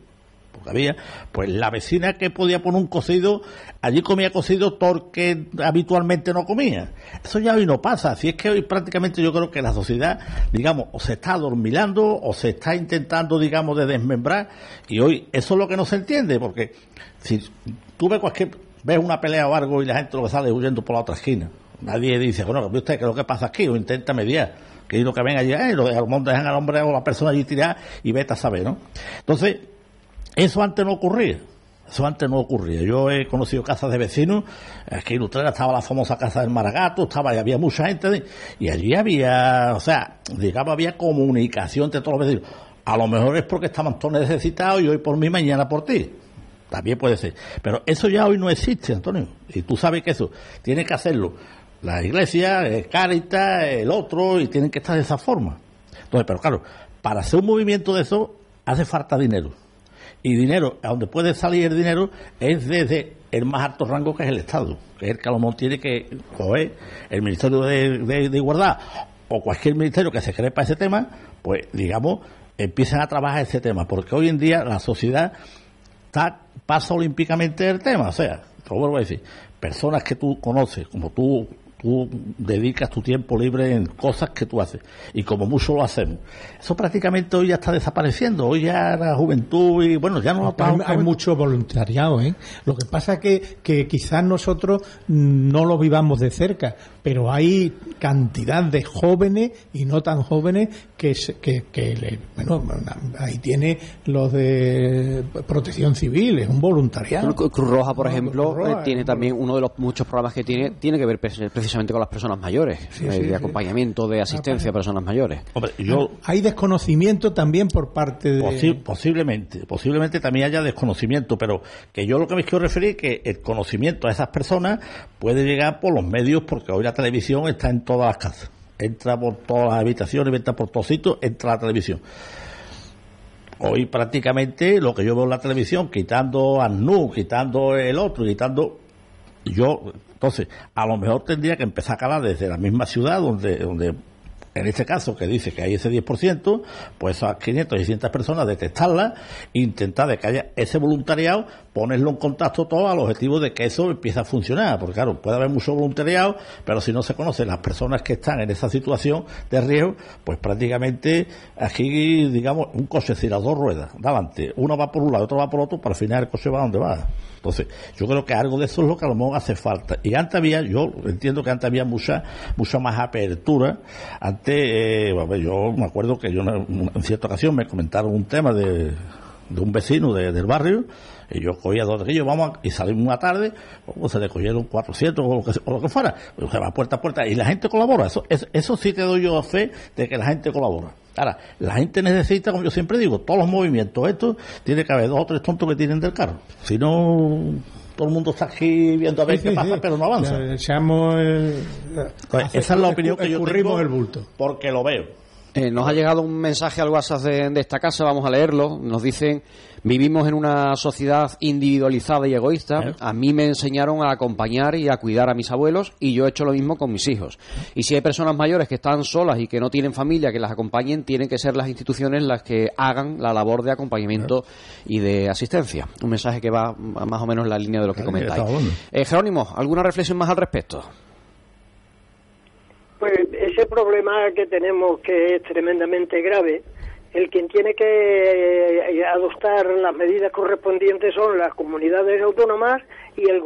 había, pues la vecina que podía poner un cocido, allí comía cocido porque habitualmente no comía. Eso ya hoy no pasa, así es que hoy prácticamente yo creo que la sociedad, digamos, o se está adormilando o se está intentando, digamos, de desmembrar, y hoy eso es lo que no se entiende, porque si tú ves cualquier, ves una pelea o algo y la gente lo que sale huyendo por la otra esquina, nadie dice, bueno, ¿ve usted qué es lo que pasa aquí? O intenta mediar. Que lo que ven allí, eh, lo, dejan al hombre o la persona allí tirada y vete a saber, ¿no? Entonces, eso antes no ocurría. Eso antes no ocurría. Yo he conocido casas de vecinos, aquí en Utrera estaba la famosa casa del Maragato, estaba, y había mucha gente, y allí había, o sea, digamos, había comunicación entre todos los vecinos. A lo mejor es porque estaban todos necesitados y hoy por mí, mañana por ti. También puede ser. Pero eso ya hoy no existe, Antonio. Y tú sabes que eso tiene que hacerlo la iglesia, el Cáritas, el otro, y tienen que estar de esa forma. Entonces, pero claro, para hacer un movimiento de eso hace falta dinero. Y dinero, a donde puede salir el dinero, es desde el más alto rango que es el Estado, que es el que a lo mejor tiene que coger el Ministerio de, de- de Igualdad o cualquier ministerio que se cree para ese tema, pues digamos, empiezan a trabajar ese tema, porque hoy en día la sociedad está, pasa olímpicamente el tema. O sea, lo vuelvo a decir, personas que tú conoces, como tú tú dedicas tu tiempo libre en cosas que tú haces y como mucho lo hacemos. Eso prácticamente hoy ya está desapareciendo, hoy ya la juventud y bueno, ya no, hay, hay, mucho voluntariado, ¿eh? Lo que pasa es que, que quizás nosotros no lo vivamos de cerca, pero hay cantidad de jóvenes y no tan jóvenes que, que, que bueno, ahí tiene los de protección civil, es un voluntariado. Cruz Roja, por ejemplo, Roja, eh, tiene también uno de los muchos programas que tiene, tiene que ver precisamente con las personas mayores, sí, eh, sí, de acompañamiento, de asistencia a personas mayores. Hombre, yo, hay desconocimiento también por parte de... Posi posiblemente, posiblemente también haya desconocimiento, pero que yo lo que me quiero referir es que el conocimiento a esas personas puede llegar por los medios, porque hoy la televisión está en todas las casas. Entra por todas las habitaciones, entra por todos sitios, entra la televisión hoy prácticamente lo que yo veo en la televisión, quitando a Nu, quitando el otro, quitando yo entonces, a lo mejor tendría que empezar a calar desde la misma ciudad donde, donde en este caso que dice que hay ese 10%, pues esas 500, 600 personas detectarlas, intentar de que haya ese voluntariado, ponerlo en contacto todo al objetivo de que eso empiece a funcionar, porque claro, puede haber mucho voluntariado, pero si no se conocen las personas que están en esa situación de riesgo, pues prácticamente aquí, digamos, un coche decir, dos ruedas, delante, uno va por un lado, otro va por otro, para al final el coche va donde va. Entonces, yo creo que algo de eso es lo que a lo mejor hace falta. Y antes había, yo entiendo que antes había mucha, mucha más apertura. Antes, eh, yo me acuerdo que yo en cierta ocasión me comentaron un tema de, de un vecino de, del barrio, y yo cogía dos de ellos, vamos, a, y salimos una tarde, pues se le cogieron 400 o lo que, o lo que fuera, pues se va puerta a puerta, y la gente colabora, eso, eso, eso sí te doy yo fe de que la gente colabora. Ahora, la gente necesita, como yo siempre digo, todos los movimientos, esto tiene que haber dos o tres tontos que tienen del carro, si no todo el mundo está aquí viendo a ver sí, qué sí, pasa, sí. pero no avanza. Echamos el, pues esa es la opinión que yo tengo, el bulto. porque lo veo. Eh, nos ha llegado un mensaje al WhatsApp de, de, esta casa, vamos a leerlo. Nos dicen, vivimos en una sociedad individualizada y egoísta. ¿Eh? A mí me enseñaron a acompañar y a cuidar a mis abuelos y yo he hecho lo mismo con mis hijos. Y si hay personas mayores que están solas y que no tienen familia que las acompañen, tienen que ser las instituciones las que hagan la labor de acompañamiento ¿Eh? y de asistencia. Un mensaje que va más o menos en la línea de lo que comentáis. Eh, Jerónimo, ¿alguna reflexión más al respecto? Pues ese problema que tenemos que es tremendamente grave, el quien tiene que adoptar las medidas correspondientes son las comunidades autónomas y el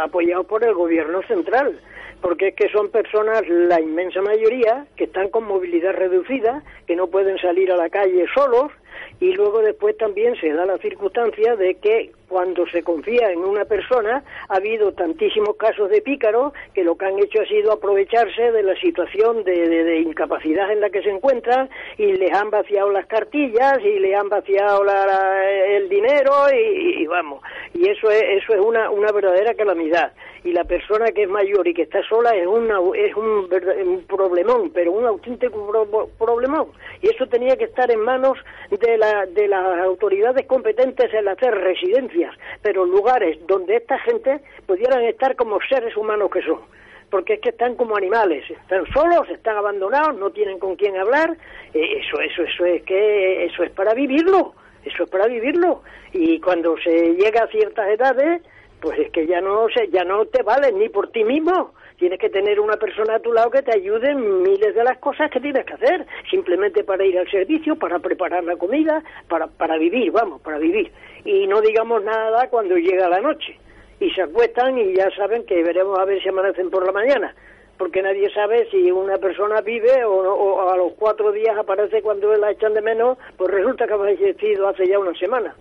apoyado por el gobierno central porque es que son personas, la inmensa mayoría, que están con movilidad reducida, que no pueden salir a la calle solos, y luego después también se da la circunstancia de que cuando se confía en una persona ha habido tantísimos casos de pícaros que lo que han hecho ha sido aprovecharse de la situación de, de, incapacidad en la que se encuentran y les han vaciado las cartillas y le han vaciado la, el dinero y, vamos. Y eso es eso es una una verdadera calamidad. Y la persona que es mayor y que está sola es una es un, un problemón pero un auténtico pro, problemón. Y eso tenía que estar en manos de la de las autoridades competentes en hacer pero lugares donde esta gente pudieran estar como seres humanos que son. Porque es que están como animales, están solos, están abandonados, no tienen con quién hablar, eh, eso, eso, eso es que eso es para vivirlo, eso es para vivirlo, y cuando se llega a ciertas edades, pues es que ya no se, ya no te vale ni por ti mismo, tienes que tener una persona a tu lado que te ayude en miles de las cosas que tienes que hacer, simplemente para ir al servicio, para preparar la comida, para, para vivir, vamos, para vivir. Y no digamos nada cuando llega la noche y se acuestan y ya saben que veremos a ver si amanecen por la mañana, porque nadie sabe si una persona vive o, a los cuatro días aparece cuando la echan de menos, pues resulta que ha fallecido hace ya una semana.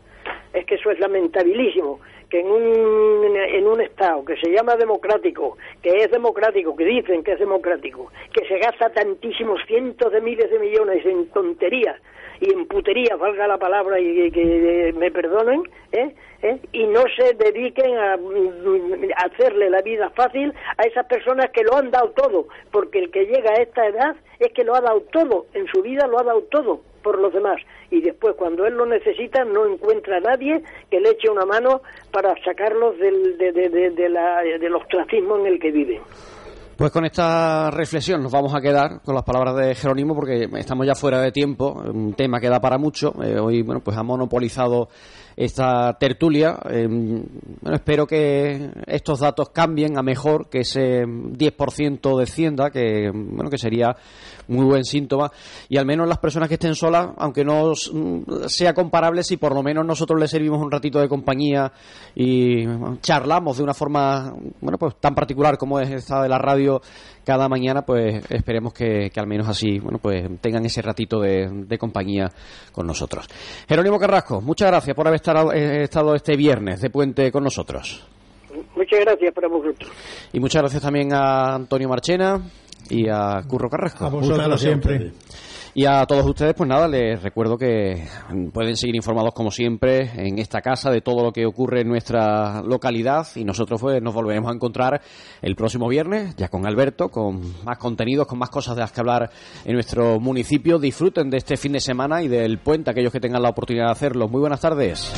Es que eso es lamentabilísimo, que en un, en un Estado que se llama democrático, que es democrático, que dicen que es democrático, que se gasta tantísimos cientos de miles de millones en tonterías, y en putería, valga la palabra y que, me perdonen, ¿eh? ¿Eh? y no se dediquen a, a, hacerle la vida fácil a esas personas que lo han dado todo, porque el que llega a esta edad es que lo ha dado todo, en su vida lo ha dado todo por los demás, y después cuando él lo necesita no encuentra a nadie que le eche una mano para sacarlos del, de, de, de, de la, del ostracismo en el que viven. Pues con esta reflexión nos vamos a quedar con las palabras de Jerónimo porque estamos ya fuera de tiempo, un tema que da para mucho. Eh, hoy, bueno, pues ha monopolizado esta tertulia. Eh, bueno, espero que estos datos cambien a mejor, que ese 10% descienda, que bueno, que sería muy buen síntoma. Y al menos las personas que estén solas, aunque no sea comparable, si por lo menos nosotros les servimos un ratito de compañía y charlamos de una forma, bueno, pues tan particular como es esta de la radio cada mañana, pues esperemos que, al menos así, bueno, pues tengan ese ratito de, compañía con nosotros. Jerónimo Carrasco, muchas gracias por haber estado, eh, estado este viernes de puente con nosotros. Muchas gracias para vosotros. Y muchas gracias también a Antonio Marchena y a Curro Carrasco. A vosotros siempre. Y a todos ustedes, pues nada, les recuerdo que pueden seguir informados como siempre en esta casa de todo lo que ocurre en nuestra localidad y nosotros pues nos volveremos a encontrar el próximo viernes, ya con Alberto, con más contenidos, con más cosas de las que hablar en nuestro municipio. Disfruten de este fin de semana y del puente, aquellos que tengan la oportunidad de hacerlo. Muy buenas tardes.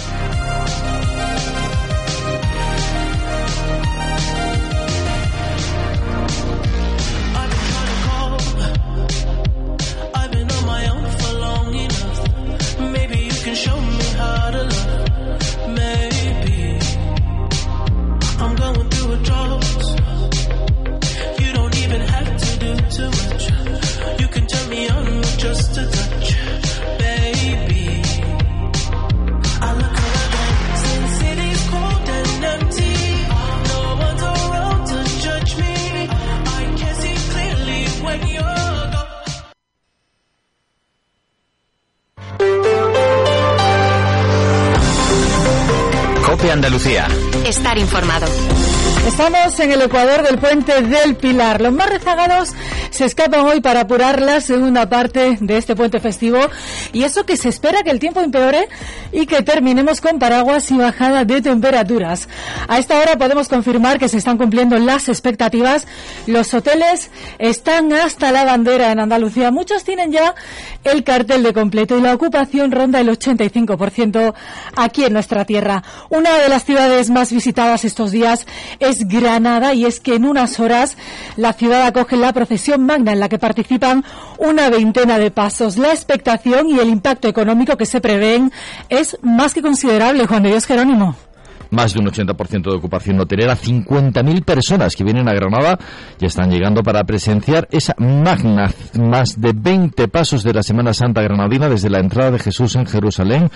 En el Ecuador del puente del Pilar. Los más rezagados se escapan hoy para apurar la segunda parte de este puente festivo y eso que se espera que el tiempo empeore y que terminemos con paraguas y bajada de temperaturas. A esta hora podemos confirmar que se están cumpliendo las expectativas. Los hoteles están hasta la bandera en Andalucía. Muchos tienen ya el cartel de completo y la ocupación ronda el 85% aquí en nuestra tierra. Una de las ciudades más visitadas estos días es Granada y es que en unas horas la ciudad acoge la procesión magna en la que participan una veintena de pasos. La expectación y el impacto económico que se prevén es más que considerable, Juan de Dios Jerónimo más de un 80% de ocupación hotelera, 50.000 personas que vienen a Granada y están llegando para presenciar esa magna, más de 20 pasos de la Semana Santa granadina desde la entrada de Jesús en Jerusalén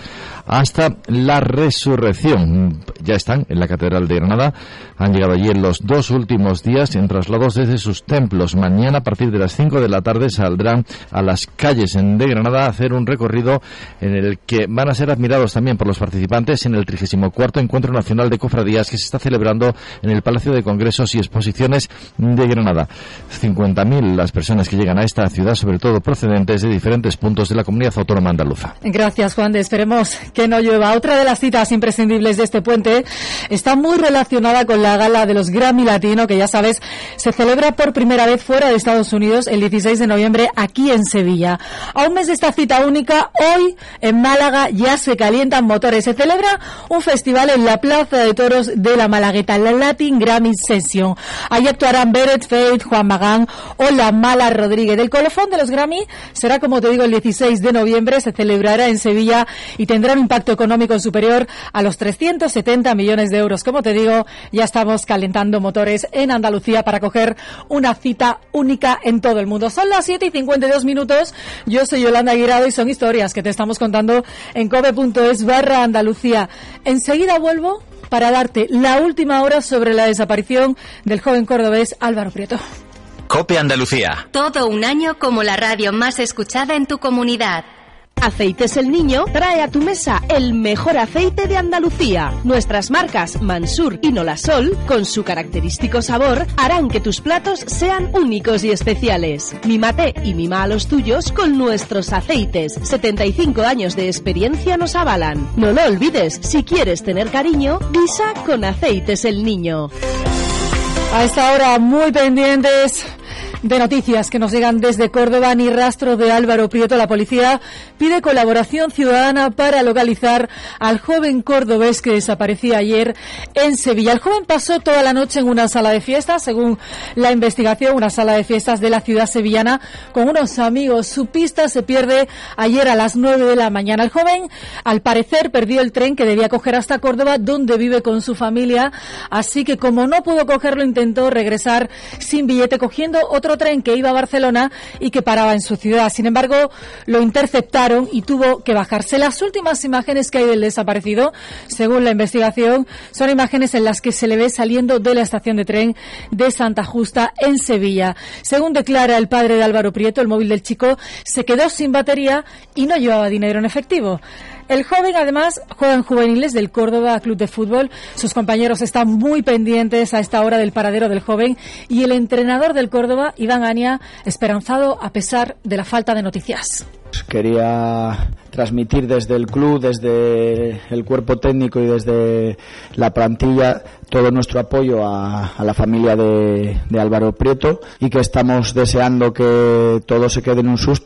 hasta la resurrección. Ya están en la Catedral de Granada, han llegado allí en los dos últimos días en traslados desde sus templos. Mañana a partir de las 5 de la tarde saldrán a las calles de Granada a hacer un recorrido en el que van a ser admirados también por los participantes en el 34 Encuentro de Cofradías que se está celebrando en el Palacio de Congresos y Exposiciones de Granada. 50.000 las personas que llegan a esta ciudad, sobre todo procedentes de diferentes puntos de la comunidad autónoma andaluza. Gracias, Juan. Esperemos que no llueva. Otra de las citas imprescindibles de este puente está muy relacionada con la gala de los Grammy Latino, que ya sabes, se celebra por primera vez fuera de Estados Unidos el 16 de noviembre aquí en Sevilla. A un mes de esta cita única, hoy en Málaga ya se calientan motores. Se celebra un festival en la Plaza de Toros de la Malagueta, la Latin Grammy Session. Ahí actuarán Beret Faith, Juan Magán o la Mala Rodríguez. El colofón de los Grammy será, como te digo, el 16 de noviembre. Se celebrará en Sevilla y tendrá un impacto económico superior a los 370 millones de euros. Como te digo, ya estamos calentando motores en Andalucía para coger una cita única en todo el mundo. Son las 7 y 52 minutos. Yo soy Yolanda Aguirado y son historias que te estamos contando en cobe.es barra Andalucía. Enseguida vuelvo para darte la última hora sobre la desaparición del joven cordobés Álvaro Prieto. Cope Andalucía. Todo un año como la radio más escuchada en tu comunidad. Aceites El Niño trae a tu mesa el mejor aceite de Andalucía. Nuestras marcas Mansur y Nolasol, con su característico sabor, harán que tus platos sean únicos y especiales. Mímate y mima a los tuyos con nuestros aceites. 75 años de experiencia nos avalan. No lo olvides, si quieres tener cariño, visa con Aceites El Niño. A esta hora, muy pendientes de noticias que nos llegan desde Córdoba, ni rastro de Álvaro Prieto. La policía pide colaboración ciudadana para localizar al joven cordobés que desaparecía ayer en Sevilla. El joven pasó toda la noche en una sala de fiestas, según la investigación, una sala de fiestas de la ciudad sevillana, con unos amigos. Su pista se pierde ayer a las 9 de la mañana. El joven, al parecer, perdió el tren que debía coger hasta Córdoba, donde vive con su familia. Así que, como no pudo cogerlo, intentó regresar sin billete, cogiendo tren que iba a Barcelona y que paraba en su ciudad. Sin embargo, lo interceptaron y tuvo que bajarse. Las últimas imágenes que hay del desaparecido, según la investigación, son imágenes en las que se le ve saliendo de la estación de tren de Santa Justa en Sevilla. Según declara el padre de Álvaro Prieto, el móvil del chico se quedó sin batería y no llevaba dinero en efectivo. El joven además juega en juveniles del Córdoba Club de Fútbol. Sus compañeros están muy pendientes a esta hora del paradero del joven y el entrenador del Córdoba, Iván Ania, esperanzado a pesar de la falta de noticias. Quería transmitir desde el club, desde el cuerpo técnico y desde la plantilla todo nuestro apoyo a, la familia de, de, Álvaro Prieto y que estamos deseando que todo se quede en un susto